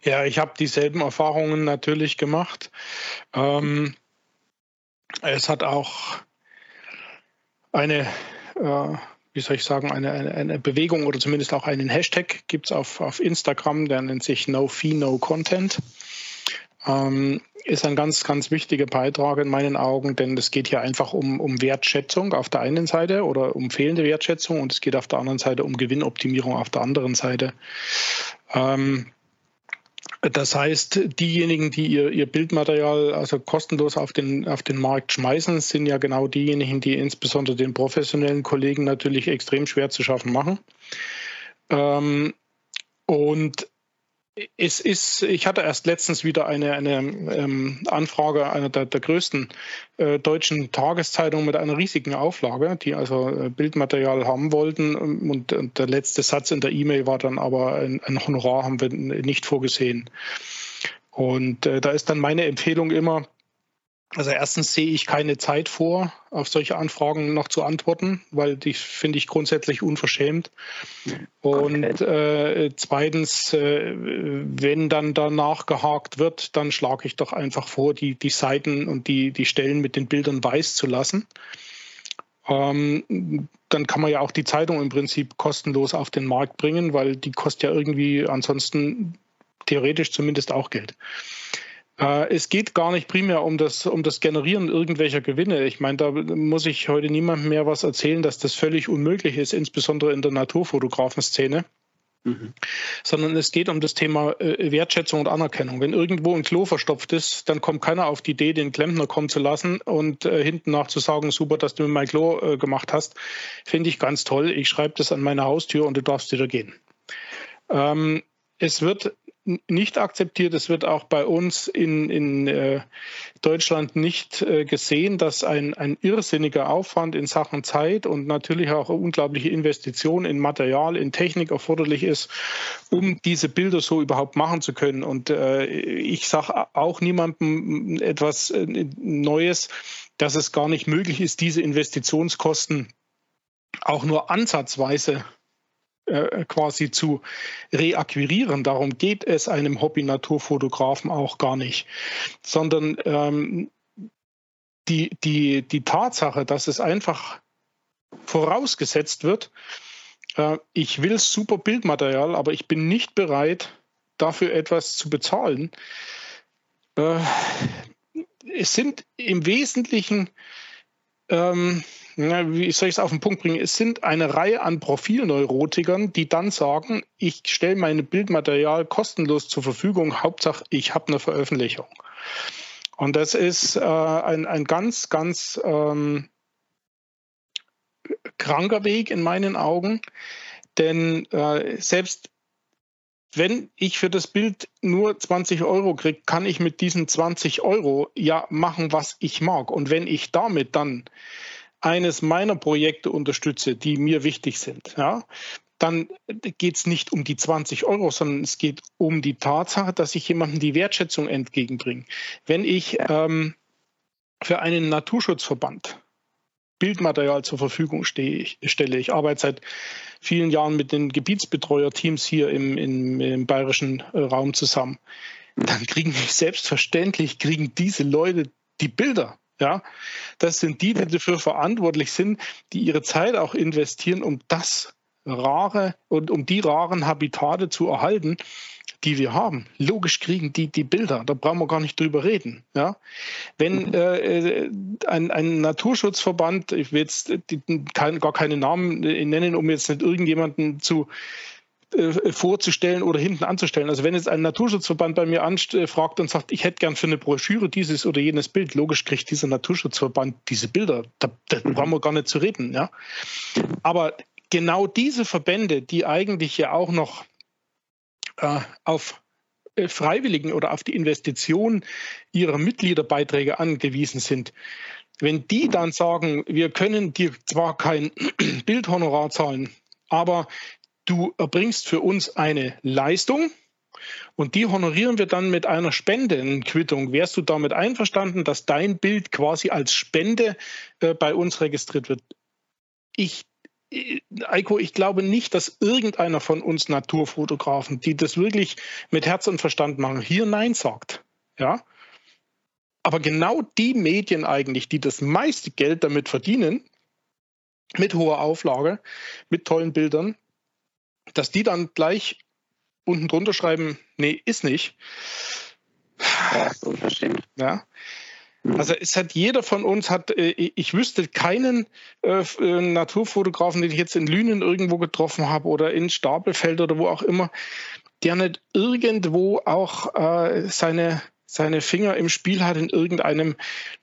Ja, ich habe dieselben Erfahrungen natürlich gemacht. Ähm, es hat auch eine, äh, wie soll ich sagen, eine, eine, eine, Bewegung oder zumindest auch einen Hashtag gibt es auf, auf Instagram, der nennt sich No Fee, No Content. Ähm, ist ein ganz, ganz wichtiger Beitrag in meinen Augen, denn es geht hier einfach um, um Wertschätzung auf der einen Seite oder um fehlende Wertschätzung und es geht auf der anderen Seite um Gewinnoptimierung auf der anderen Seite. Ähm, Das heißt, diejenigen, die ihr, ihr Bildmaterial also kostenlos auf den, auf den Markt schmeißen, sind ja genau diejenigen, die insbesondere den professionellen Kollegen natürlich extrem schwer zu schaffen machen. Ähm, und es ist, ich hatte erst letztens wieder eine, eine ähm, Anfrage einer der, der größten äh, deutschen Tageszeitungen mit einer riesigen Auflage, die also äh, Bildmaterial haben wollten. Und, und, der letzte Satz in der E-Mail war dann aber, ein, ein, Honorar haben wir nicht vorgesehen. Und äh, da ist dann meine Empfehlung immer, also erstens sehe ich keine Zeit vor, auf solche Anfragen noch zu antworten, weil die finde ich grundsätzlich unverschämt. Und äh, zweitens, äh, wenn dann danach gehakt wird, dann schlage ich doch einfach vor, die, die Seiten und die, die Stellen mit den Bildern weiß zu lassen. Ähm, dann kann man ja auch die Zeitung im Prinzip kostenlos auf den Markt bringen, weil die kostet ja irgendwie ansonsten theoretisch zumindest auch Geld. Äh, es geht gar nicht primär um das, um das Generieren irgendwelcher Gewinne. Ich meine, da muss ich heute niemandem mehr was erzählen, dass das völlig unmöglich ist, insbesondere in der Naturfotografenszene. Mhm. Sondern es geht um das Thema äh, Wertschätzung und Anerkennung. Wenn irgendwo ein Klo verstopft ist, dann kommt keiner auf die Idee, den Klempner kommen zu lassen und äh, hinten nach zu sagen, super, dass du mir mein Klo äh, gemacht hast. Finde ich ganz toll. Ich schreibe das an meine Haustür und du darfst wieder gehen. Ähm, es wird nicht akzeptiert. Es wird auch bei uns in, in äh, Deutschland nicht äh, gesehen, dass ein, ein irrsinniger Aufwand in Sachen Zeit und natürlich auch unglaubliche Investition in Material, in Technik erforderlich ist, um diese Bilder so überhaupt machen zu können. Und äh, ich sage auch niemandem etwas äh, Neues, dass es gar nicht möglich ist, diese Investitionskosten auch nur ansatzweise äh, quasi zu reakquirieren. Darum geht es einem Hobby-Naturfotografen auch gar nicht, sondern ähm, die, die, die Tatsache, dass es einfach vorausgesetzt wird, äh, ich will super Bildmaterial, aber ich bin nicht bereit, dafür etwas zu bezahlen. Äh, es sind im Wesentlichen ähm, na, wie soll ich es auf den Punkt bringen? Es sind eine Reihe an Profilneurotikern, die dann sagen, ich stelle mein Bildmaterial kostenlos zur Verfügung, Hauptsache ich habe eine Veröffentlichung. Und das ist äh, ein, ein ganz, ganz ähm, kranker Weg in meinen Augen, denn äh, selbst wenn ich für das Bild nur 20 Euro kriege, kann ich mit diesen 20 Euro ja machen, was ich mag. Und wenn ich damit dann eines meiner Projekte unterstütze, die mir wichtig sind, ja, dann geht es nicht um die 20 Euro, sondern es geht um die Tatsache, dass ich jemandem die Wertschätzung entgegenbringe. Wenn ich ähm, für einen Naturschutzverband Bildmaterial zur Verfügung stehe, stelle, ich arbeite seit vielen Jahren mit den Gebietsbetreuerteams hier im, im, im bayerischen äh, Raum zusammen, dann kriegen selbstverständlich kriegen diese Leute die Bilder ja, das sind die, die dafür verantwortlich sind, die ihre Zeit auch investieren, um das rare und um die raren Habitate zu erhalten, die wir haben. Logisch kriegen die die Bilder, da brauchen wir gar nicht drüber reden. Ja? Wenn mhm. äh, ein, ein, Naturschutzverband, ich will jetzt die, kein, gar keine Namen nennen, um jetzt nicht irgendjemanden zu vorzustellen oder hinten anzustellen. Also wenn jetzt ein Naturschutzverband bei mir anfragt und sagt, ich hätte gern für eine Broschüre dieses oder jenes Bild, logisch kriegt dieser Naturschutzverband diese Bilder. Da, da mhm. brauchen wir gar nicht zu reden. Ja? Aber genau diese Verbände, die eigentlich ja auch noch äh, auf äh, Freiwilligen oder auf die Investition ihrer Mitgliederbeiträge angewiesen sind, wenn die dann sagen, wir können dir zwar kein Bildhonorar zahlen, aber du erbringst für uns eine Leistung und die honorieren wir dann mit einer Spendenquittung. Wärst du damit einverstanden, dass dein Bild quasi als Spende äh, bei uns registriert wird? Ich äh, Eiko, ich glaube nicht, dass irgendeiner von uns Naturfotografen, die das wirklich mit Herz und Verstand machen, hier Nein sagt. Ja? Aber genau die Medien eigentlich, die das meiste Geld damit verdienen, mit hoher Auflage, mit tollen Bildern, dass die dann gleich unten drunter schreiben, nee, ist nicht. Ja, so verstehen. Ja. Mhm. Also es hat jeder von uns hat, äh, ich wüsste keinen äh, äh, Naturfotografen, den ich jetzt in Lünen irgendwo getroffen habe oder in Stapelfeld oder wo auch immer, der nicht irgendwo auch äh, seine, seine Finger im Spiel hat in irgendeinem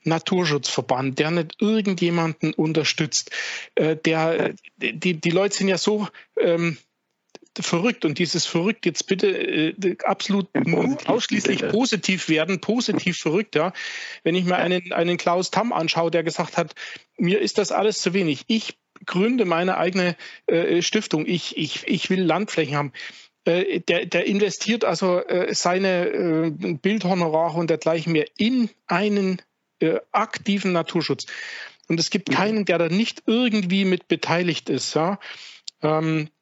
Naturschutzverband, der nicht irgendjemanden unterstützt. Äh, der, die, die Leute sind ja so ähm, verrückt und dieses verrückt jetzt bitte äh, absolut positiv, ausschließlich bitte. positiv werden, positiv verrückt, ja. Wenn ich mir einen, einen Klaus Tamm anschaue, der gesagt hat, mir ist das alles zu wenig. Ich gründe meine eigene äh, Stiftung. Ich, ich, ich will Landflächen haben. Äh, der, der investiert also äh, seine äh, Bildhonorare und dergleichen mehr in einen äh, aktiven Naturschutz. Und es gibt keinen, der da nicht irgendwie mit beteiligt ist. Ja. Ähm, äh,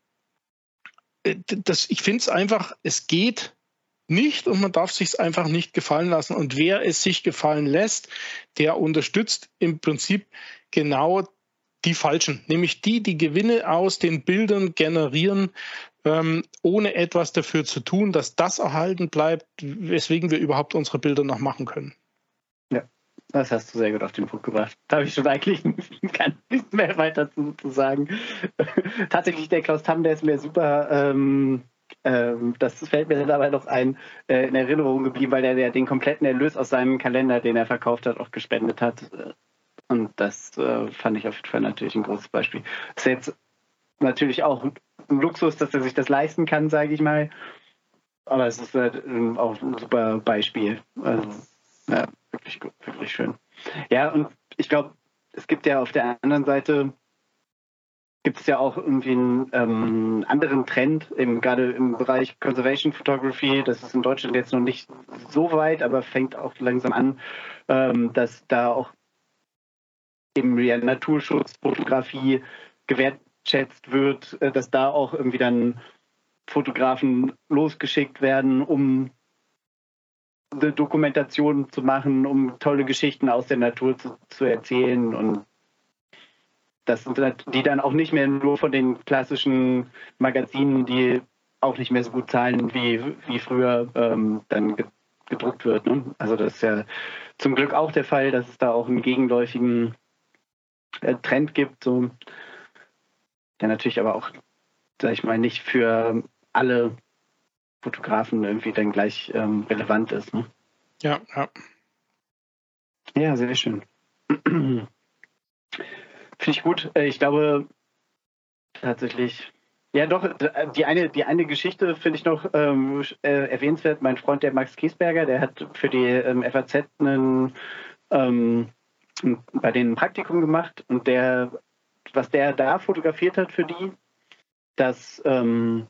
das, ich finde es einfach, es geht nicht und man darf sich es einfach nicht gefallen lassen. Und wer es sich gefallen lässt, der unterstützt im Prinzip genau die Falschen, nämlich die, die Gewinne aus den Bildern generieren, ähm, ohne etwas dafür zu tun, dass das erhalten bleibt, weswegen wir überhaupt unsere Bilder noch machen können. Das hast du sehr gut auf den Punkt gebracht. Da habe ich schon eigentlich gar nichts mehr weiter zu, zu sagen. Tatsächlich, der Klaus Tamm, der ist mir super. Ähm, ähm, das fällt mir dabei noch ein, äh, in Erinnerung geblieben, weil er der den kompletten Erlös aus seinem Kalender, den er verkauft hat, auch gespendet hat. Und das äh, fand ich auf jeden Fall natürlich ein großes Beispiel. Das ist jetzt natürlich auch ein Luxus, dass er sich das leisten kann, sage ich mal. Aber es ist halt auch ein super Beispiel. Also, ja, wirklich, wirklich schön. Ja, und ich glaube, es gibt ja auf der anderen Seite gibt es ja auch irgendwie einen ähm, anderen Trend, gerade im Bereich Conservation Photography. Das ist in Deutschland jetzt noch nicht so weit, aber fängt auch langsam an, ähm, dass da auch eben ja, Naturschutzfotografie gewertschätzt wird, äh, dass da auch irgendwie dann Fotografen losgeschickt werden, um Dokumentation zu machen, um tolle Geschichten aus der Natur zu, zu erzählen und das sind halt, die dann auch nicht mehr nur von den klassischen Magazinen, die auch nicht mehr so gut zahlen wie, wie früher, ähm, dann gedruckt wird. Ne? Also das ist ja zum Glück auch der Fall, dass es da auch einen gegenläufigen äh, Trend gibt, so, der natürlich aber auch, sag ich mal, nicht für alle Fotografen irgendwie dann gleich ähm, relevant ist. Ne? Ja, ja. Ja, sehr schön. Finde ich gut. Äh, ich glaube tatsächlich, ja doch, die eine, die eine Geschichte finde ich noch ähm, äh, erwähnenswert. Mein Freund, der Max Kiesberger, der hat für die ähm, FAZ einen ähm, bei denen ein Praktikum gemacht und der, was der da fotografiert hat für die, das ähm,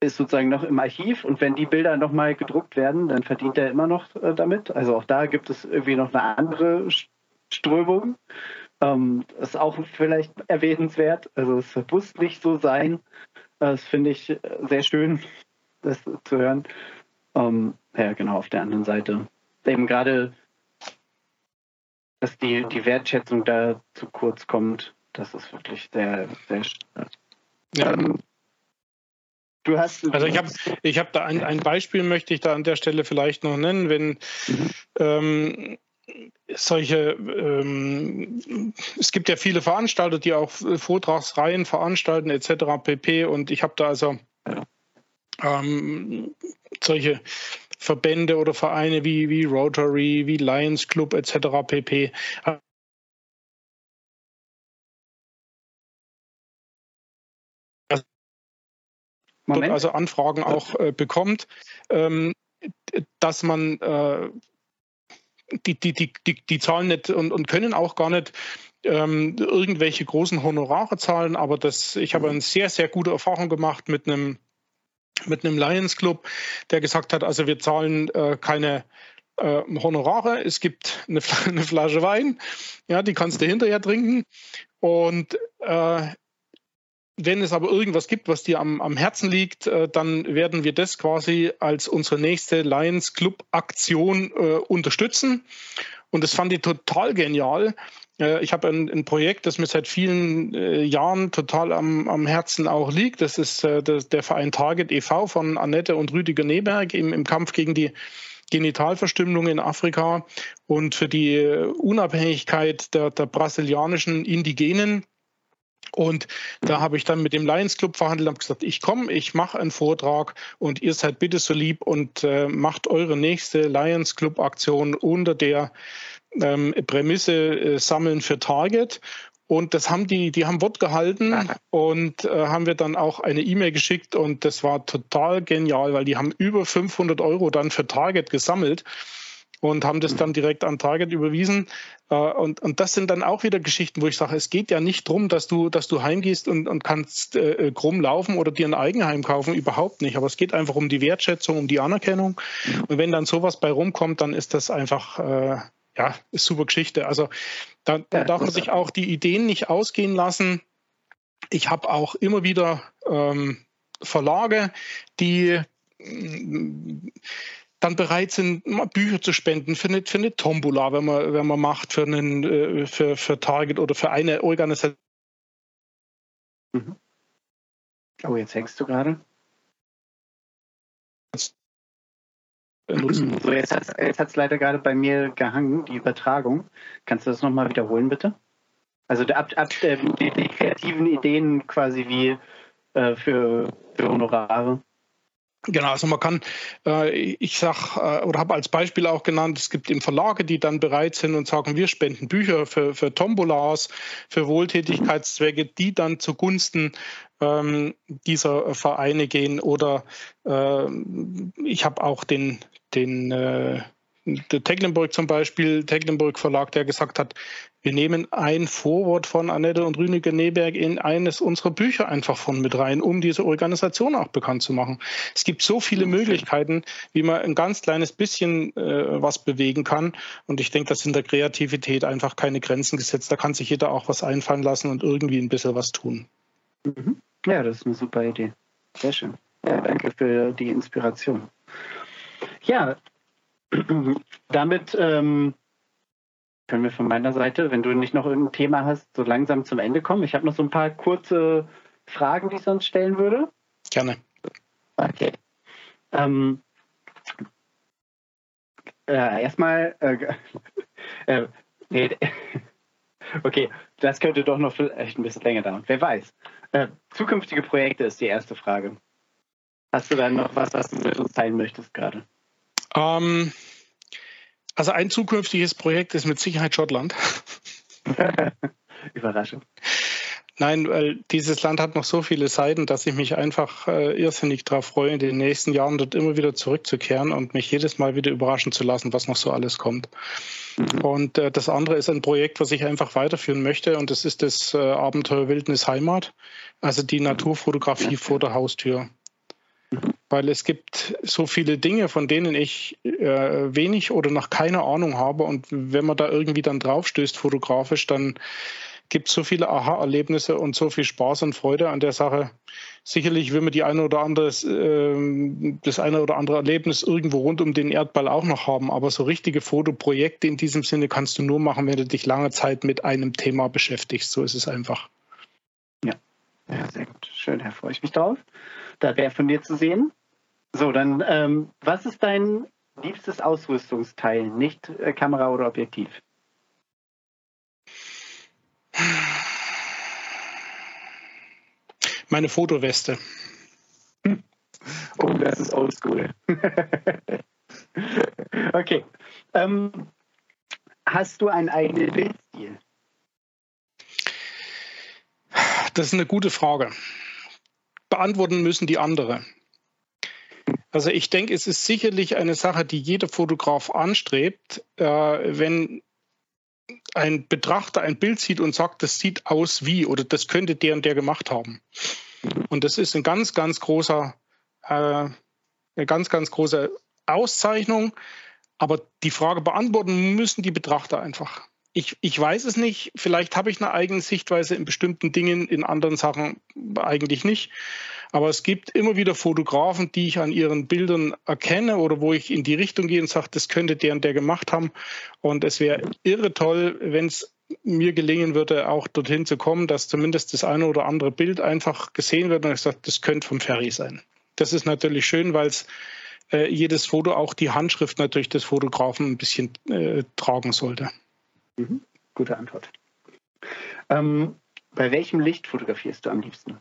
ist sozusagen noch im Archiv und wenn die Bilder nochmal gedruckt werden, dann verdient er immer noch äh, damit. Also auch da gibt es irgendwie noch eine andere Strömung. Ähm, ist auch vielleicht erwähnenswert. Also es muss nicht so sein. Das finde ich äh, sehr schön, das zu hören. Ähm, ja, genau, auf der anderen Seite. Eben gerade dass die, die Wertschätzung da zu kurz kommt. Das ist wirklich sehr, sehr ja. Ähm, du hast. Also ich habe ich hab da ein, ein Beispiel, möchte ich da an der Stelle vielleicht noch nennen, wenn mhm. ähm, solche, ähm, es gibt ja viele Veranstalter, die auch Vortragsreihen veranstalten etc. pp. Und ich habe da also ähm, solche Verbände oder Vereine wie, wie Rotary, wie Lions Club etc. pp. Dort also Anfragen auch äh, bekommt, ähm, dass man äh, die, die, die, die, die zahlen nicht und, und können auch gar nicht ähm, irgendwelche großen Honorare zahlen, aber das, ich habe eine sehr, sehr gute Erfahrung gemacht mit einem mit einem Lions Club, der gesagt hat, also wir zahlen äh, keine äh, Honorare, es gibt eine, eine, Flasche Wein, ja, die kannst du hinterher trinken. Und äh, wenn es aber irgendwas gibt, was dir am, am Herzen liegt, äh, dann werden wir das quasi als unsere nächste Lions Club Aktion äh, unterstützen. Und das fand ich total genial, äh, ich habe ein, ein, Projekt, das mir seit vielen äh, Jahren total am, am, Herzen auch liegt. Das ist äh, das, der Verein Target e.V. von Annette und Rüdiger Neberg im, im Kampf gegen die Genitalverstümmelung in Afrika und für die Unabhängigkeit der, der brasilianischen Indigenen. Und da habe ich dann mit dem Lions Club verhandelt und gesagt, ich komme, ich mache einen Vortrag und ihr seid bitte so lieb und äh, macht eure nächste Lions Club Aktion unter der ähm, Prämisse äh, Sammeln für Target. Und das haben die, die haben Wort gehalten und äh, haben wir dann auch eine E-Mail geschickt und das war total genial, weil die haben über 500 Euro dann für Target gesammelt und haben das dann direkt an Target überwiesen. Äh, und, und das sind dann auch wieder Geschichten, wo ich sage, es geht ja nicht darum, dass du, dass du heimgehst und, und kannst äh, krumm laufen oder dir ein Eigenheim kaufen, überhaupt nicht. Aber es geht einfach um die Wertschätzung, um die Anerkennung. Und wenn dann sowas bei rumkommt, dann ist das einfach äh, ja, ist super Geschichte. Also da, da darf man sich auch die Ideen nicht ausgehen lassen. Ich habe auch immer wieder ähm, Verlage, die dann bereit sind, Bücher zu spenden für eine, für eine Tombola, wenn man, wenn man macht, für, einen, äh, für, für Target oder für eine Organisation. Mhm. Oh, jetzt hängst du gerade nutzen. So, jetzt hat es leider gerade bei mir gehangen, die Übertragung. Kannst du das nochmal wiederholen, bitte? Also ab, ab äh, die, die, kreativen Ideen quasi wie äh, für, für Honorare. Genau, also man kann, äh, ich sag äh, oder habe als Beispiel auch genannt, es gibt eben Verlage, die dann bereit sind und sagen, wir spenden Bücher für, für Tombolas, für Wohltätigkeitszwecke, die dann zugunsten ähm, dieser Vereine gehen. Oder äh, ich habe auch den, den äh, der Tecklenburg zum Beispiel, Tecklenburg Verlag, der gesagt hat, wir nehmen ein Vorwort von Annette und Rüniger Neberg in eines unserer Bücher einfach von mit rein, um diese Organisation auch bekannt zu machen. Es gibt so viele Möglichkeiten, wie man ein ganz kleines bisschen äh, was bewegen kann. Und ich denke, dass in der Kreativität einfach keine Grenzen gesetzt. Da kann sich jeder auch was einfallen lassen und irgendwie ein bisschen was tun. Mhm. Ja, das ist eine super Idee. Sehr schön. Ja, danke für die Inspiration. Ja, damit ähm, können wir von meiner Seite, wenn du nicht noch irgendein Thema hast, so langsam zum Ende kommen. Ich habe noch so ein paar kurze Fragen, die ich sonst stellen würde. Gerne. Okay. Ähm, äh, erstmal, äh, äh, nee, okay, das könnte doch noch vielleicht ein bisschen länger dauern. Wer weiß. Äh, zukünftige Projekte ist die erste Frage. Hast du da noch was, was du mit uns teilen möchtest gerade? Ähm, also ein zukünftiges Projekt ist mit Sicherheit Schottland. Überraschung. Nein, weil dieses Land hat noch so viele Seiten, dass ich mich einfach äh, irrsinnig darauf freue, in den nächsten Jahren dort immer wieder zurückzukehren und mich jedes Mal wieder überraschen zu lassen, was noch so alles kommt. Mhm. Und äh, das andere ist ein Projekt, was ich einfach weiterführen möchte und das ist das äh, Abenteuer Wildnis Heimat, also die Naturfotografie vor der Haustür. Weil es gibt so viele Dinge, von denen ich äh, wenig oder noch keine Ahnung habe. Und wenn man da irgendwie dann draufstößt, fotografisch, dann gibt es so viele Aha-Erlebnisse und so viel Spaß und Freude an der Sache. Sicherlich will man die eine oder andere, äh, das eine oder andere Erlebnis irgendwo rund um den Erdball auch noch haben. Aber so richtige Fotoprojekte in diesem Sinne kannst du nur machen, wenn du dich lange Zeit mit einem Thema beschäftigst. So ist es einfach. Ja, ja sehr gut. Schön, Herr, freue ich mich drauf da wäre von dir zu sehen. So, dann, ähm, was ist dein liebstes Ausrüstungsteil, nicht äh, Kamera oder Objektiv? Meine Fotoweste. Oh, das ist oldschool. okay. Ähm, hast du einen eigenen Bildstil? Das ist eine gute Frage beantworten müssen die andere. Also ich denke, es ist sicherlich eine Sache, die jeder Fotograf anstrebt, äh, wenn ein Betrachter ein Bild sieht und sagt, das sieht aus wie oder das könnte der und der gemacht haben. Und das ist ein ganz, ganz großer, äh, eine ganz, ganz große Auszeichnung. Aber die Frage beantworten müssen die Betrachter einfach. Ich, ich weiß es nicht. Vielleicht habe ich eine eigene Sichtweise in bestimmten Dingen, in anderen Sachen eigentlich nicht. Aber es gibt immer wieder Fotografen, die ich an ihren Bildern erkenne oder wo ich in die Richtung gehe und sage, das könnte der und der gemacht haben. Und es wäre irre toll, wenn es mir gelingen würde, auch dorthin zu kommen, dass zumindest das eine oder andere Bild einfach gesehen wird und ich sage, das könnte vom Ferry sein. Das ist natürlich schön, weil es äh, jedes Foto auch die Handschrift natürlich des Fotografen ein bisschen äh, tragen sollte. Mhm. Gute Antwort. Ähm, Bei welchem Licht fotografierst du am liebsten?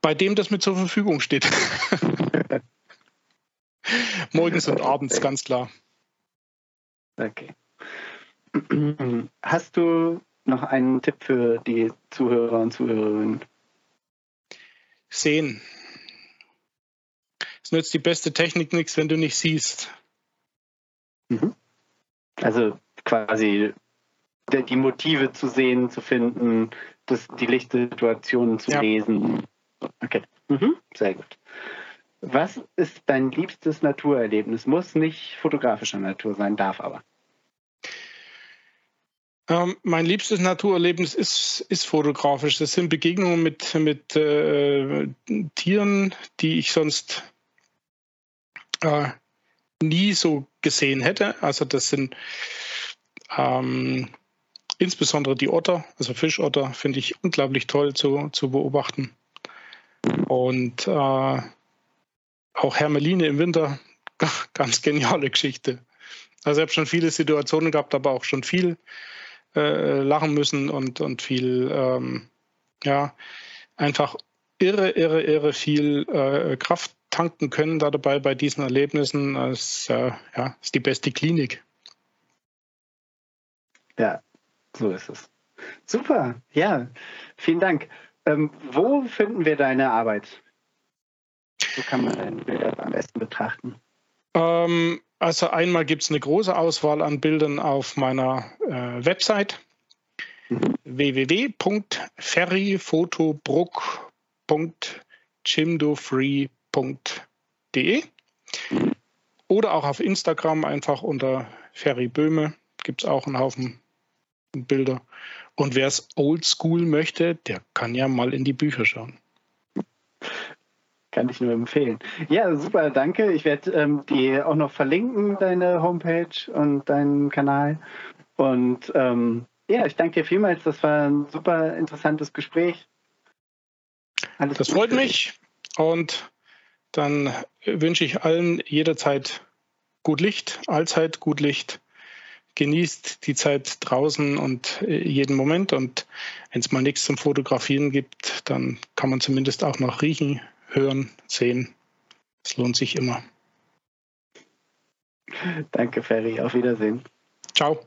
Bei dem, das mir zur Verfügung steht. Morgens und abends, ganz klar. Okay. Hast du noch einen Tipp für die Zuhörer und Zuhörerinnen? Sehen. Es nützt die beste Technik nichts, wenn du nicht siehst. Mhm. Also quasi die Motive zu sehen, zu finden, das, die Lichtsituationen zu ja. lesen. Okay, mhm. sehr gut. Was ist dein liebstes Naturerlebnis? Muss nicht fotografischer Natur sein, darf aber. Ähm, mein liebstes Naturerlebnis ist, ist fotografisch. Das sind Begegnungen mit, mit äh, Tieren, die ich sonst äh, nie so gesehen hätte. Also das sind ähm, insbesondere die Otter, also Fischotter, finde ich unglaublich toll zu, zu beobachten. Und äh, auch Hermeline im Winter, ganz geniale Geschichte. Also ich habe schon viele Situationen gehabt, aber auch schon viel äh, lachen müssen und, und viel, ähm, ja, einfach irre, irre, irre viel äh, Kraft tanken können da dabei bei diesen Erlebnissen. Das äh, ja, ist die beste Klinik. Ja, so ist es. Super, ja, vielen Dank. Ähm, wo finden wir deine Arbeit? Wo kann man deine Bilder am besten betrachten? Ähm, also einmal gibt es eine große Auswahl an Bildern auf meiner äh, Website mhm. www.ferryfotobruck.chimdofree.de mhm. oder auch auf Instagram einfach unter Ferry Böhme gibt es auch einen Haufen Bilder. Und wer es oldschool möchte, der kann ja mal in die Bücher schauen. Kann ich nur empfehlen. Ja, super, danke. Ich werde ähm, die auch noch verlinken, deine Homepage und deinen Kanal. Und ähm, ja, ich danke dir vielmals. Das war ein super interessantes Gespräch. Alles das freut mich. Und dann wünsche ich allen jederzeit gut Licht, allzeit gut Licht genießt die Zeit draußen und äh, jeden Moment. Und wenn es mal nichts zum Fotografieren gibt, dann kann man zumindest auch noch riechen, hören, sehen. Es lohnt sich immer. Danke, Ferry. Auf Wiedersehen. Ciao.